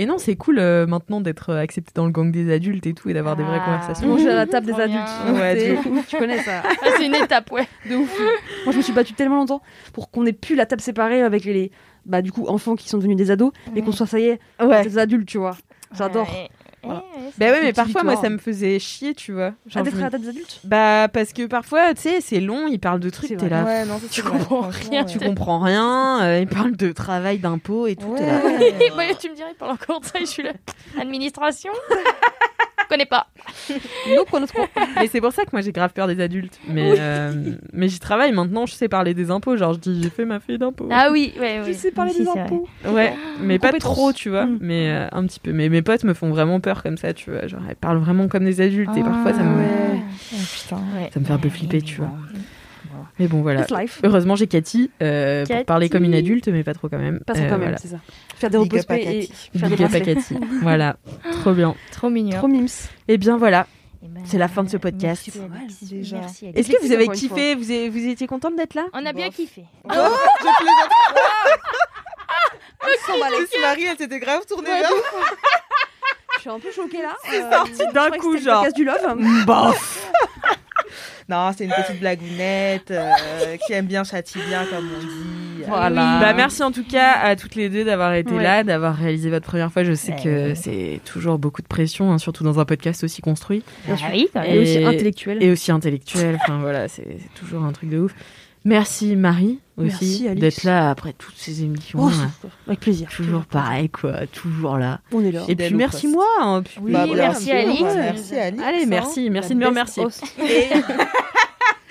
Et non, c'est cool euh, maintenant d'être accepté dans le gang des adultes et tout et d'avoir des vraies Ah. conversations. Manger à la table des adultes. Ouais, tu connais ça. Ah, c'est une étape, ouais. De ouf. Moi, je me suis battue tellement longtemps pour qu'on ait plus la table séparée avec les, bah, du coup, enfants qui sont devenus des ados et qu'on soit, ça y est, Ouais. des adultes, tu vois. J'adore. Ouais. Voilà. Ouais, c'est- Bah ouais, mais parfois, moi, ça me faisait chier, tu vois. Ah, Genre, d'être je à des adultes? Bah, parce que parfois, tu sais, c'est long, ils parlent de trucs, t'es là. Ouais, non, ça, Tu vrai, comprends rien, ouais. Tu comprends rien, euh, ils parlent de travail, d'impôts et tout. là. Bah, tu me dirais, il parle encore de ça, je suis là? Administration? connais pas. No conozco. Mais c'est pour ça que moi j'ai grave peur des adultes. Mais, euh, mais j'y travaille maintenant, je sais parler des impôts. Genre, je dis, j'ai fait ma feuille d'impôts. Ah oui, ouais, Je ouais. sais parler des impôts. Ouais, mais pas trop, tu vois. Mm. Mais euh, un petit peu. Mais mes potes me font vraiment peur comme ça, tu vois. Genre, elles parlent vraiment comme des adultes et parfois ça me, ouais. Oh, putain. Ouais. ça me fait un peu flipper, tu vois. Mais bon, voilà. It's life. Heureusement, j'ai Cathy, euh, pour Cathy. parler comme une adulte, mais pas trop quand même. Pas ça Euh, quand même, voilà. c'est ça. Faire des repos up et faire des Big up à bracelets. Cathy. voilà, trop bien. Trop mignon. Trop mimes. Et bien voilà. Eh ben, C'est la fin de ce podcast. Merci. Est-ce que vous avez kiffé vous, avez- vous étiez contente d'être là On a bien Bof. kiffé. Oh, je plaisante. s'emballait. Lucie Marie, elle s'était grave tournée vers moi. Je suis un peu choquée là. C'est sorti d'un coup, genre. casse du love. Bof Non, c'est une petite blagounette euh, qui aime bien châtie bien, comme on dit. Voilà. Bah, merci en tout cas à toutes les deux d'avoir été Ouais. là, d'avoir réalisé votre première fois. Je sais que c'est toujours beaucoup de pression, hein, surtout dans un podcast aussi construit. Ah oui, t'as Et aussi intellectuel. Et aussi intellectuel. enfin voilà, c'est toujours un truc de ouf. Merci Marie aussi d'être là après toutes ces émissions. Oh, avec plaisir. Toujours pareil quoi, toujours là. On est là. Et puis merci poste. moi. hein, puis- Oui, Bah, merci Alix. Merci Alix. Allez, merci, merci de me remercier.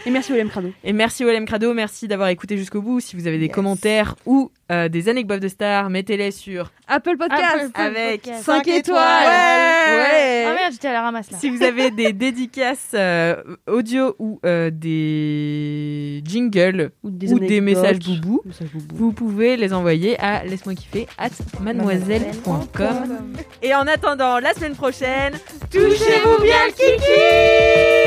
Et merci William Crado. Et merci Olem Crado, merci d'avoir écouté jusqu'au bout. Si vous avez des Yes. commentaires ou euh, des anecdotes de stars, mettez-les sur Apple Podcast. Apple avec Podcast. 5 Cinq étoiles. Ouais. Ah merde, j'étais à la ramasse là. Si vous avez des dédicaces euh, audio ou euh, des jingles Ou ou des messages boubou, Messages boubou. vous pouvez les envoyer à laisse-moi kiffer at mademoiselle.com. Et en attendant la semaine prochaine, touchez-vous bien le